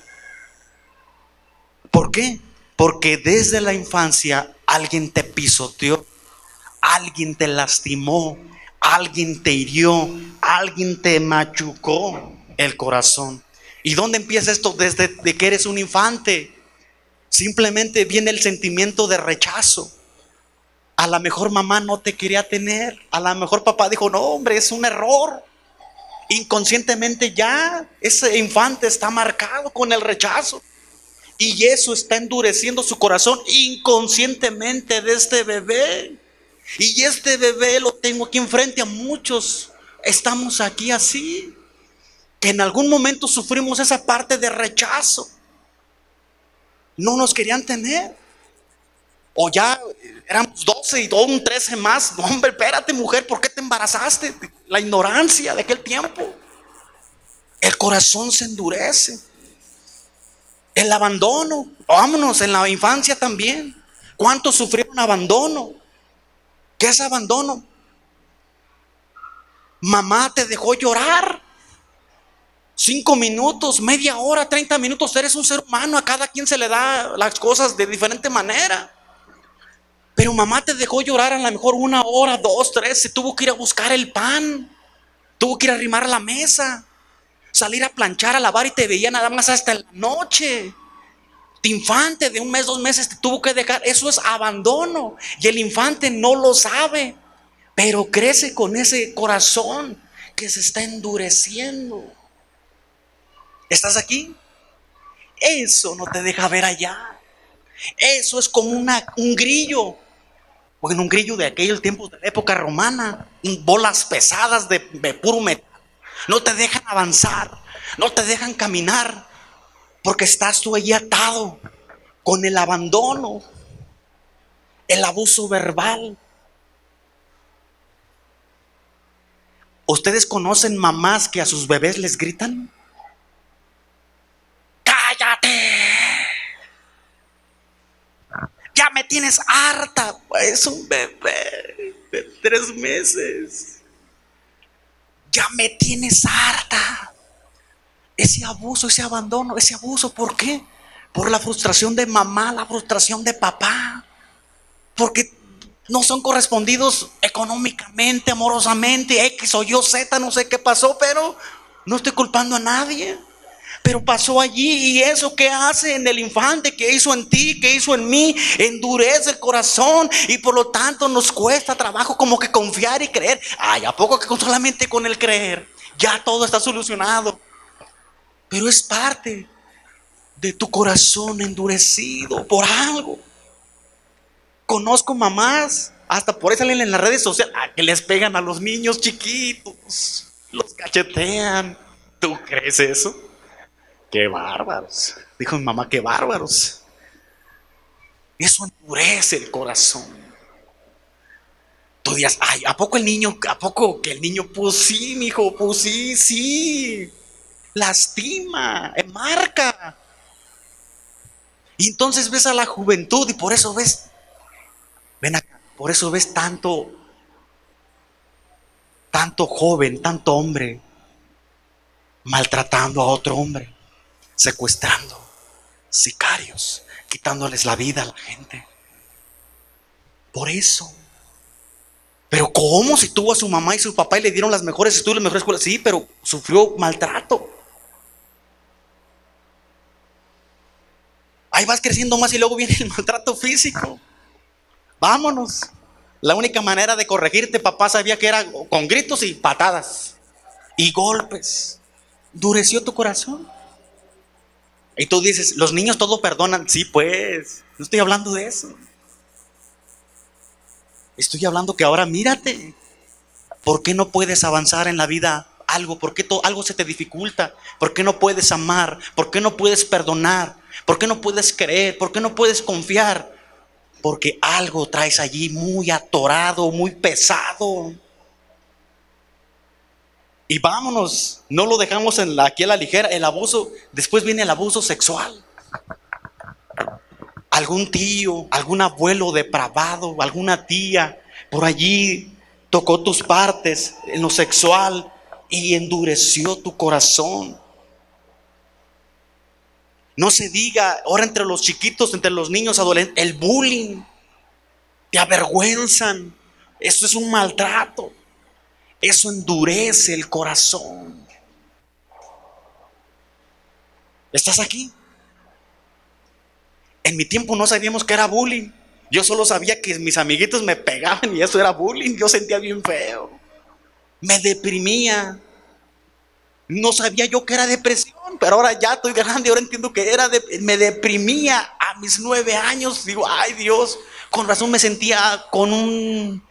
¿Por qué? Porque desde la infancia alguien te pisoteó, alguien te lastimó, alguien te hirió, alguien te machucó el corazón. ¿Y dónde empieza esto? Desde que eres un infante. Simplemente viene el sentimiento de rechazo. A lo mejor mamá no te quería tener. A lo mejor papá dijo, no, hombre, es un error. Inconscientemente ya ese infante está marcado con el rechazo. Y eso está endureciendo su corazón inconscientemente de este bebé. Y este bebé lo tengo aquí enfrente a muchos. Estamos aquí así. Que en algún momento sufrimos esa parte de rechazo. No nos querían tener. O ya éramos 12 y un 13 más. No, hombre, espérate, mujer, ¿por qué te embarazaste? La ignorancia de aquel tiempo. El corazón se endurece. El abandono. Vámonos, en la infancia también. ¿Cuántos sufrieron abandono? ¿Qué es abandono? Mamá te dejó llorar. Cinco minutos, media hora, treinta minutos. Eres un ser humano. A cada quien se le da las cosas de diferente manera. Pero mamá te dejó llorar a lo mejor una hora, dos, tres. Se tuvo que ir a buscar el pan. Tuvo que ir a arrimar la mesa salir a planchar, a lavar y te veía nada más hasta la noche. Tu infante de un mes, dos meses te tuvo que dejar. Eso es abandono. Y el infante no lo sabe, pero crece con ese corazón que se está endureciendo. ¿Estás aquí? Eso no te deja ver allá. Eso es como un grillo. Bueno, un grillo de aquellos tiempos de la época romana. Bolas pesadas de, de puro metal no te dejan avanzar, no te dejan caminar, porque estás tú allí atado con el abandono, el abuso verbal. ¿Ustedes conocen mamás que a sus bebés les gritan? ¡Cállate! Ya me tienes harta. Es un bebé de tres meses ya me tienes harta. Ese abuso, ese abandono, ese abuso, ¿por qué? Por la frustración de mamá, la frustración de papá. Porque no son correspondidos económicamente, amorosamente, X o yo, Z, no sé qué pasó, pero no estoy culpando a nadie. Pero pasó allí y eso que hace en el infante, que hizo en ti, que hizo en mí, endurece el corazón y por lo tanto nos cuesta trabajo como que confiar y creer. Ay, ¿a poco que solamente con el creer ya todo está solucionado? Pero es parte de tu corazón endurecido por algo. Conozco mamás, hasta por eso en las redes sociales, que les pegan a los niños chiquitos, los cachetean. ¿Tú crees eso? Qué bárbaros. Dijo mi mamá, qué bárbaros. Eso endurece el corazón. Tú dirías, ay, ¿a poco el niño, a poco que el niño, pues sí, hijo, pues sí, sí. Lastima, marca. Y entonces ves a la juventud y por eso ves, ven acá, por eso ves tanto, tanto joven, tanto hombre maltratando a otro hombre secuestrando, sicarios, quitándoles la vida a la gente. Por eso. Pero ¿cómo si tuvo a su mamá y su papá y le dieron las mejores estudios, las mejores escuelas? Sí, pero sufrió maltrato. Ahí vas creciendo más y luego viene el maltrato físico. Vámonos. La única manera de corregirte, papá, sabía que era con gritos y patadas y golpes. Dureció tu corazón. Y tú dices, los niños todo perdonan. Sí, pues, no estoy hablando de eso. Estoy hablando que ahora mírate. ¿Por qué no puedes avanzar en la vida algo? ¿Por qué algo se te dificulta? ¿Por qué no puedes amar? ¿Por qué no puedes perdonar? ¿Por qué no puedes creer? ¿Por qué no puedes confiar? Porque algo traes allí muy atorado, muy pesado. Y vámonos, no lo dejamos en la, aquí a la ligera. El abuso, después viene el abuso sexual. Algún tío, algún abuelo depravado, alguna tía por allí tocó tus partes en lo sexual y endureció tu corazón. No se diga, ahora entre los chiquitos, entre los niños adolescentes, el bullying. Te avergüenzan. Esto es un maltrato. Eso endurece el corazón. ¿Estás aquí? En mi tiempo no sabíamos que era bullying. Yo solo sabía que mis amiguitos me pegaban y eso era bullying. Yo sentía bien feo. Me deprimía. No sabía yo que era depresión, pero ahora ya estoy grande, ahora entiendo que era me deprimía a mis nueve años. Digo, ay Dios, con razón me sentía con un,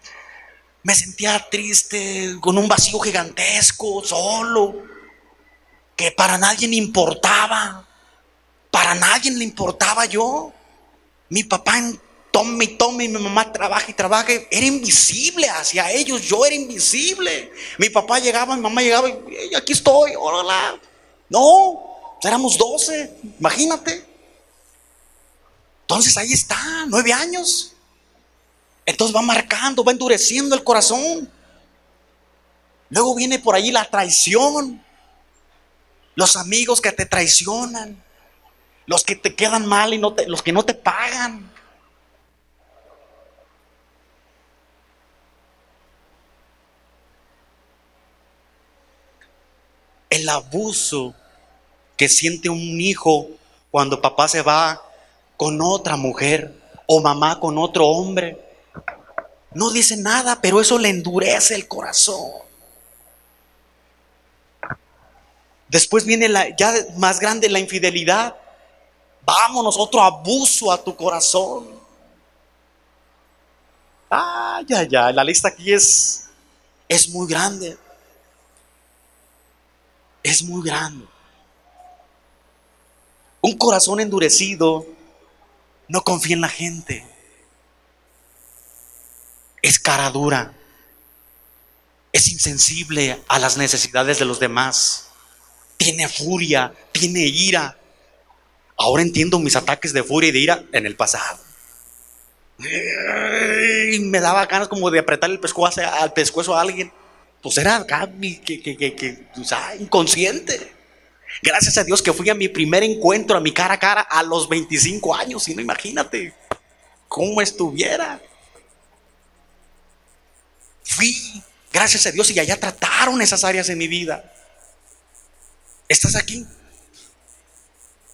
me sentía triste, con un vacío gigantesco, solo, que para nadie le importaba, para nadie le importaba yo. Mi papá tome y tome, mi mamá trabaja y trabaja, era invisible hacia ellos, yo era invisible. Mi papá llegaba, mi mamá llegaba y aquí estoy, hola. No, éramos 12, imagínate. Entonces ahí está, nueve años. Entonces va marcando, va endureciendo el corazón. Luego viene por ahí la traición. Los amigos que te traicionan. Los que te quedan mal y no te, los que no te pagan. el abuso que siente un hijo cuando papá se va con otra mujer o mamá con otro hombre. No dice nada, pero eso le endurece el corazón. Después viene la, ya más grande la infidelidad. Vámonos, otro abuso a tu corazón. Ay, ay, ay, la lista aquí es, es muy grande es muy grande. Un corazón endurecido no confía en la gente. Es cara dura. Es insensible a las necesidades de los demás. Tiene furia, tiene ira. Ahora entiendo mis ataques de furia y de ira en el pasado. Me daba ganas como de apretar el pescuezo, al pescuezo a alguien pues era acá que, que, que, inconsciente. Gracias a Dios que fui a mi primer encuentro, a mi cara a cara, a los 25 años. Y no imagínate cómo estuviera. Fui, gracias a Dios, y allá trataron esas áreas de mi vida. ¿Estás aquí?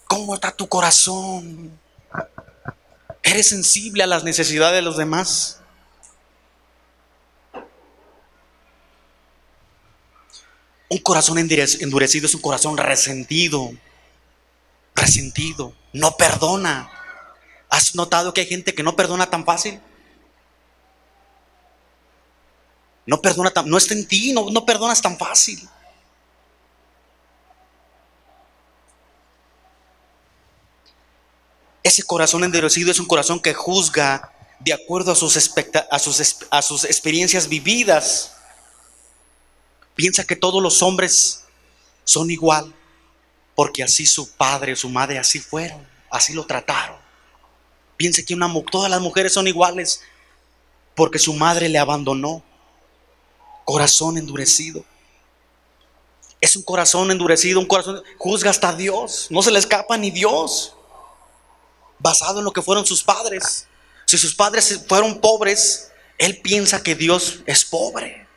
¿Cómo está tu corazón? ¿Eres sensible a las necesidades de los demás? Un corazón endurecido es un corazón resentido, resentido, no perdona. ¿Has notado que hay gente que no perdona tan fácil? No perdona tan, no está en ti, no, no perdonas tan fácil. Ese corazón endurecido es un corazón que juzga de acuerdo a sus, a sus, a sus experiencias vividas piensa que todos los hombres son igual, porque así su padre su madre así fueron, así lo trataron. Piensa que todas las mujeres son iguales, porque su madre le abandonó. Corazón endurecido. Es un corazón endurecido, un corazón juzga hasta Dios, no se le escapa ni Dios, basado en lo que fueron sus padres. Si sus padres fueron pobres, él piensa que Dios es pobre.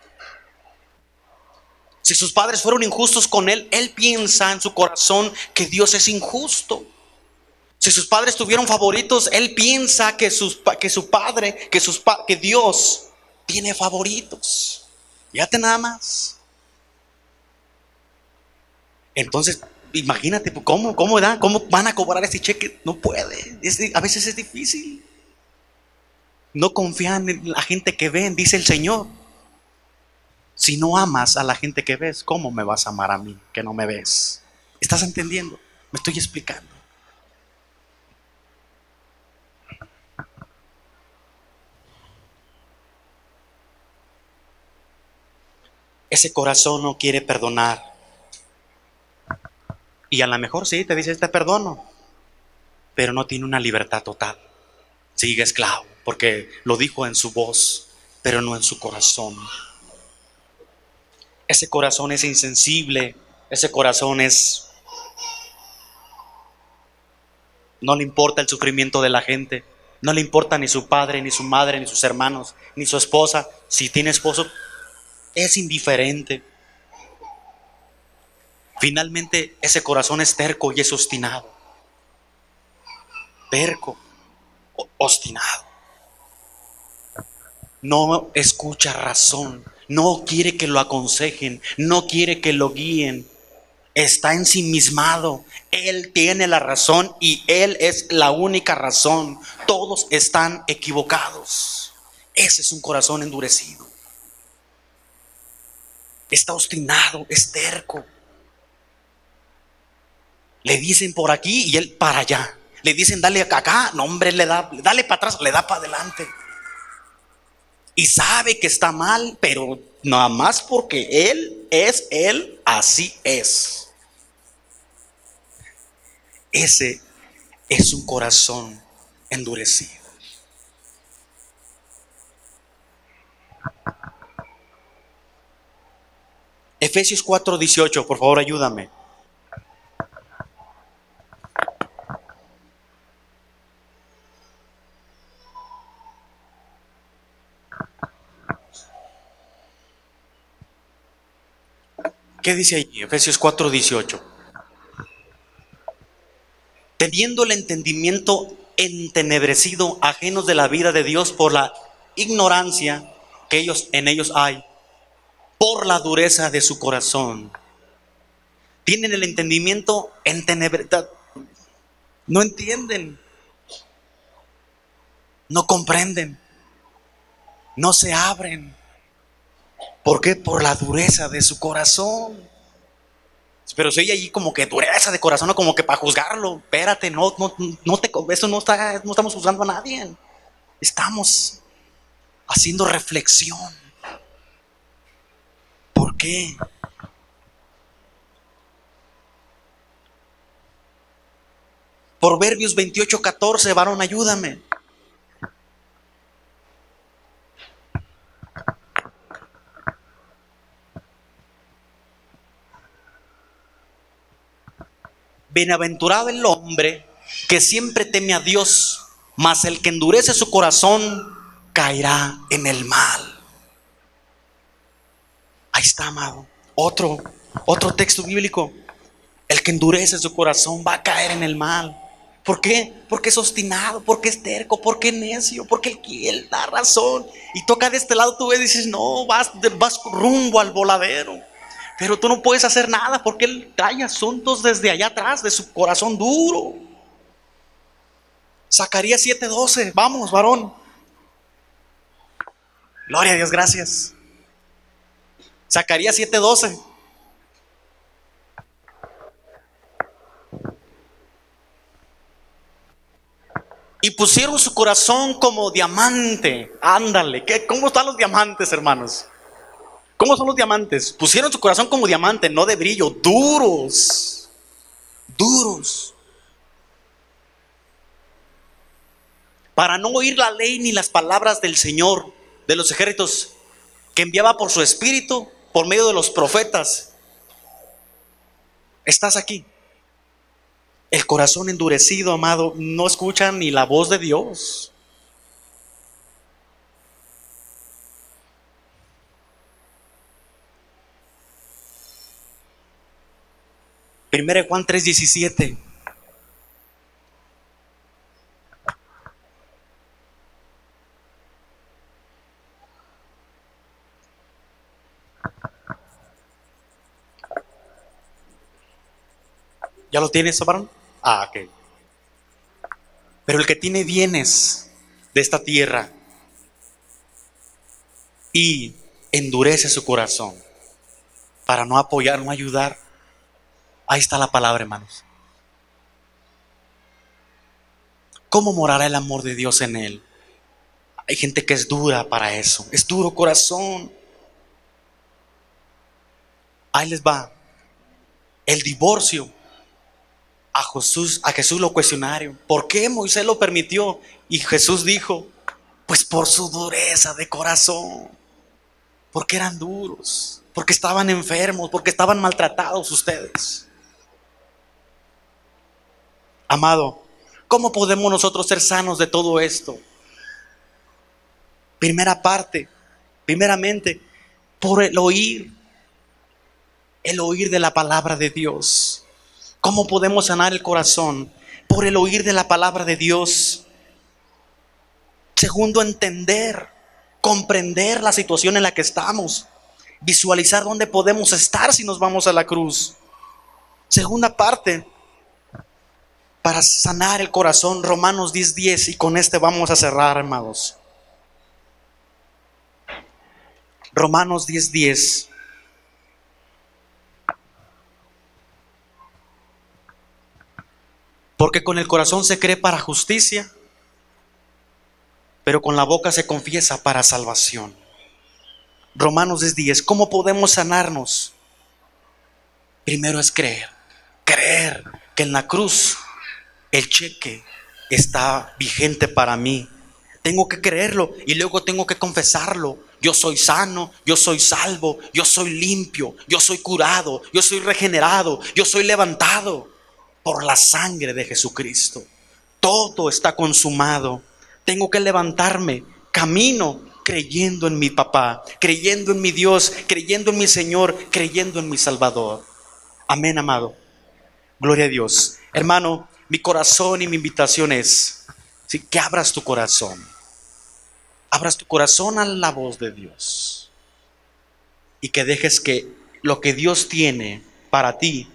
Si sus padres fueron injustos con él, él piensa en su corazón que Dios es injusto. Si sus padres tuvieron favoritos, él piensa que, sus, que su padre, que, sus, que Dios tiene favoritos. Fíjate nada más. Entonces, imagínate, ¿cómo, cómo, da, ¿cómo van a cobrar ese cheque? No puede. a veces es difícil. No confían en la gente que ven, dice el Señor. Si no amas a la gente que ves, ¿cómo me vas a amar a mí que no me ves? ¿Estás entendiendo? Me estoy explicando. Ese corazón no quiere perdonar. Y a lo mejor sí, te dice, te perdono, pero no tiene una libertad total. Sigue esclavo, porque lo dijo en su voz, pero no en su corazón. Ese corazón es insensible, ese corazón es... No le importa el sufrimiento de la gente, no le importa ni su padre, ni su madre, ni sus hermanos, ni su esposa. Si tiene esposo, es indiferente. Finalmente, ese corazón es terco y es obstinado. Terco, obstinado. no escucha razón, no quiere que lo aconsejen, no quiere que lo guíen. Está ensimismado. Él tiene la razón y Él es la única razón. Todos están equivocados. Ese es un corazón endurecido. Está obstinado, es terco. Le dicen por aquí y él para allá. Le dicen dale acá, no hombre, le da, dale para atrás, le da para adelante y sabe que está mal, pero nada más porque Él es Él, así es. Ese es un corazón endurecido. Efesios 4:18, por favor ayúdame. ¿Qué dice allí? Efesios 4:18. Teniendo el entendimiento entenebrecido, ajenos de la vida de Dios por la ignorancia que ellos en ellos hay, por la dureza de su corazón. Tienen el entendimiento entenebrecido. No entienden. No comprenden. No se abren ¿Por qué? Por la dureza de su corazón. Pero hay allí como que dureza de corazón, como que para juzgarlo, espérate, no, no, no te, eso no está, no estamos juzgando a nadie. Estamos haciendo reflexión. ¿Por qué? Proverbios 28, 14, varón, ayúdame. Bienaventurado el hombre que siempre teme a Dios, mas el que endurece su corazón caerá en el mal. Ahí está, amado. Otro, otro texto bíblico. El que endurece su corazón va a caer en el mal. ¿Por qué? Porque es obstinado, porque es terco, porque es necio, porque él, da razón. Y toca de este lado, tú ves y dices, no, vas, vas rumbo al voladero. Pero tú no puedes hacer nada porque Él trae asuntos desde allá atrás, de su corazón duro. Zacarías 7:12, vamos, varón. Gloria a Dios, gracias. Zacarías 7:12. Y pusieron su corazón como diamante. Ándale, ¿qué, ¿cómo están los diamantes, hermanos? ¿Cómo son los diamantes? Pusieron su corazón como diamante, no de brillo, duros, duros. Para no oír la ley ni las palabras del Señor de los ejércitos que enviaba por su espíritu, por medio de los profetas. Estás aquí. El corazón endurecido, amado, no escucha ni la voz de Dios. Primera Juan 3:17. ¿Ya lo tienes, varón? Ah, ok. Pero el que tiene bienes de esta tierra y endurece su corazón para no apoyar, no ayudar, Ahí está la palabra, hermanos. ¿Cómo morará el amor de Dios en él? Hay gente que es dura para eso, es duro corazón. Ahí les va. El divorcio. A Jesús, a Jesús lo cuestionaron. ¿Por qué Moisés lo permitió? Y Jesús dijo, pues por su dureza de corazón. Porque eran duros, porque estaban enfermos, porque estaban maltratados ustedes. Amado, ¿cómo podemos nosotros ser sanos de todo esto? Primera parte, primeramente, por el oír, el oír de la palabra de Dios. ¿Cómo podemos sanar el corazón? Por el oír de la palabra de Dios. Segundo, entender comprender la situación en la que estamos, visualizar dónde podemos estar si nos vamos a la cruz. Segunda parte, para sanar el corazón, Romanos 10:10, 10, y con este vamos a cerrar, amados. Romanos 10:10. 10. Porque con el corazón se cree para justicia, pero con la boca se confiesa para salvación. Romanos 10:10, ¿cómo podemos sanarnos? Primero es creer, creer que en la cruz el cheque está vigente para mí. Tengo que creerlo y luego tengo que confesarlo. Yo soy sano, yo soy salvo, yo soy limpio, yo soy curado, yo soy regenerado, yo soy levantado por la sangre de Jesucristo. Todo está consumado. Tengo que levantarme, camino creyendo en mi papá, creyendo en mi Dios, creyendo en mi Señor, creyendo en mi Salvador. Amén, amado. Gloria a Dios. Hermano, mi corazón y mi invitación es que abras tu corazón. Abras tu corazón a la voz de Dios. Y que dejes que lo que Dios tiene para ti,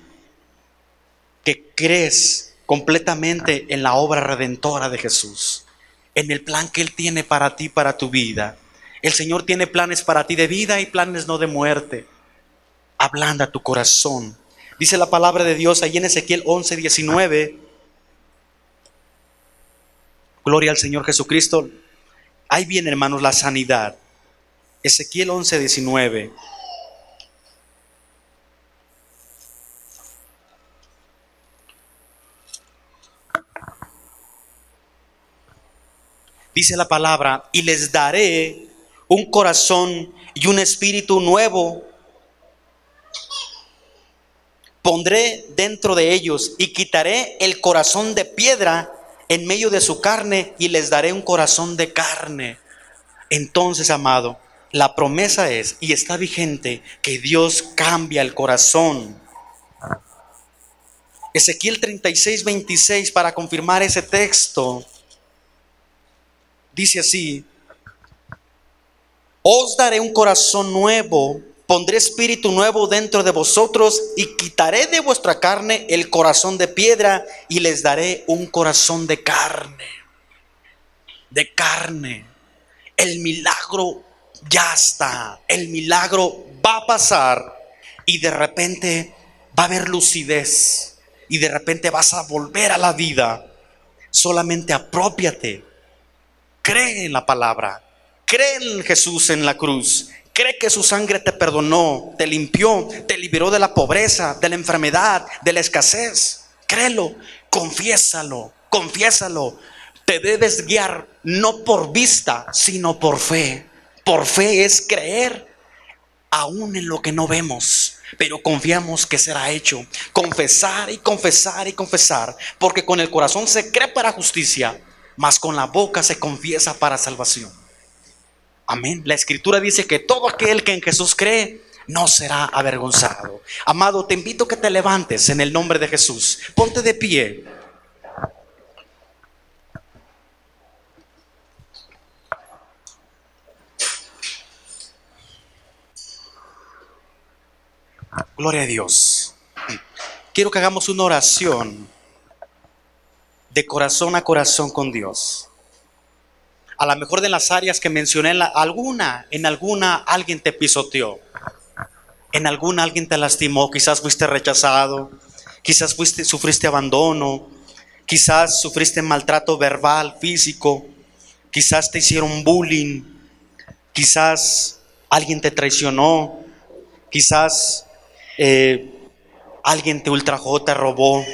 crees completamente en la obra redentora de Jesús en el plan que Él tiene para ti, para tu vida. El Señor tiene planes para ti de vida y planes no de muerte. Ablanda tu corazón. Dice la palabra de Dios ahí en Ezequiel 11, 19. Gloria al Señor Jesucristo. Ahí viene, hermanos, la sanidad. Ezequiel 11, 19. Dice la palabra, y les daré un corazón y un espíritu nuevo. Pondré dentro de ellos y quitaré el corazón de piedra en medio de su carne y les daré un corazón de carne. Entonces, amado, la promesa es, y está vigente, que Dios cambia el corazón. Ezequiel 36, 26, para confirmar ese texto, dice así, os daré un corazón nuevo, pondré espíritu nuevo dentro de vosotros y quitaré de vuestra carne el corazón de piedra y les daré un corazón de carne. De carne. El milagro ya está. El milagro va a pasar y de repente va a haber lucidez y de repente vas a volver a la vida. Solamente apropiate Cree en la palabra. Cree en Jesús en la cruz. Cree que su sangre te perdonó, te limpió, te liberó de la pobreza, de la enfermedad, de la escasez. Créelo, confiésalo, confiésalo. Te debes guiar no por vista, sino por fe. Por fe es creer aún en lo que no vemos, pero confiamos que será hecho. Confesar y confesar y confesar, porque con el corazón se cree para justicia, mas con la boca se confiesa para salvación. Amén. La escritura dice que todo aquel que en Jesús cree no será avergonzado. Amado, te invito a que te levantes en el nombre de Jesús. Ponte de pie. Gloria a Dios. Quiero que hagamos una oración de corazón a corazón con Dios. A lo mejor de las áreas que mencioné, en alguna, en alguna alguien te pisoteó, en alguna alguien te lastimó, quizás fuiste rechazado, quizás fuiste, sufriste abandono, quizás sufriste maltrato verbal, físico, quizás te hicieron bullying, quizás alguien te traicionó, quizás eh, alguien te ultrajó, te robó,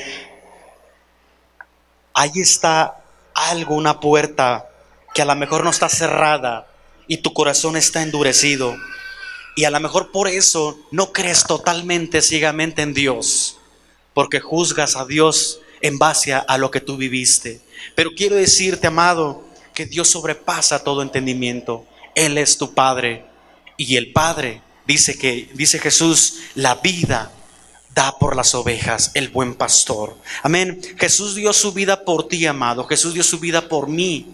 ahí está algo, una puerta que a lo mejor no está cerrada y tu corazón está endurecido. Y a lo mejor por eso no crees totalmente, ciegamente en Dios, porque juzgas a Dios en base a, lo que tú viviste. Pero quiero decirte, amado, que Dios sobrepasa todo entendimiento. Él es tu Padre. Y el Padre dice que, dice Jesús, la vida da por las ovejas el buen pastor. Amén. Jesús dio su vida por ti, amado. Jesús dio su vida por mí.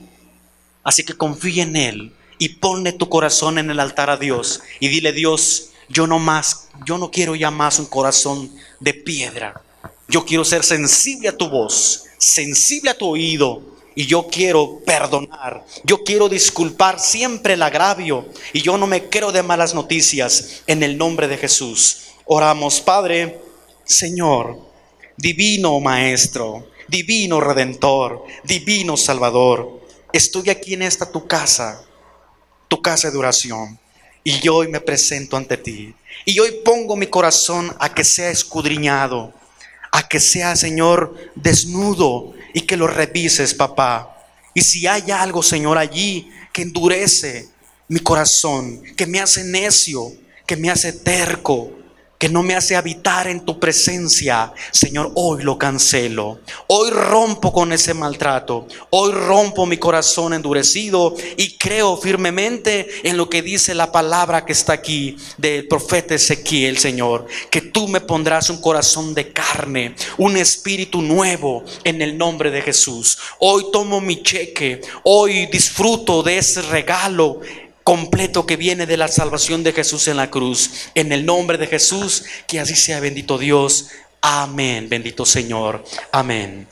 Así que confía en Él y ponle tu corazón en el altar a Dios y dile, Dios, yo no más, yo no quiero ya más un corazón de piedra. Yo quiero ser sensible a tu voz, sensible a tu oído, y yo quiero perdonar, yo quiero disculpar siempre el agravio y yo no me quiero de malas noticias en el nombre de Jesús. Oramos, Padre, Señor, divino Maestro, divino Redentor, divino Salvador. Estoy aquí en esta tu casa, tu casa de oración, y hoy me presento ante ti. Y hoy pongo mi corazón a que sea escudriñado, a que sea, Señor, desnudo y que lo revises, papá. Y si hay algo, Señor, allí que endurece mi corazón, que me hace necio, que me hace terco, que no me hace habitar en tu presencia, Señor, hoy lo cancelo. Hoy rompo con ese maltrato. Hoy rompo mi corazón endurecido y creo firmemente en lo que dice la palabra que está aquí del profeta Ezequiel, Señor, que tú me pondrás un corazón de carne, un espíritu nuevo en el nombre de Jesús. Hoy tomo mi cheque, hoy disfruto de ese regalo completo que viene de la salvación de Jesús en la cruz. En el nombre de Jesús, que así sea bendito Dios. Amén, bendito Señor. Amén.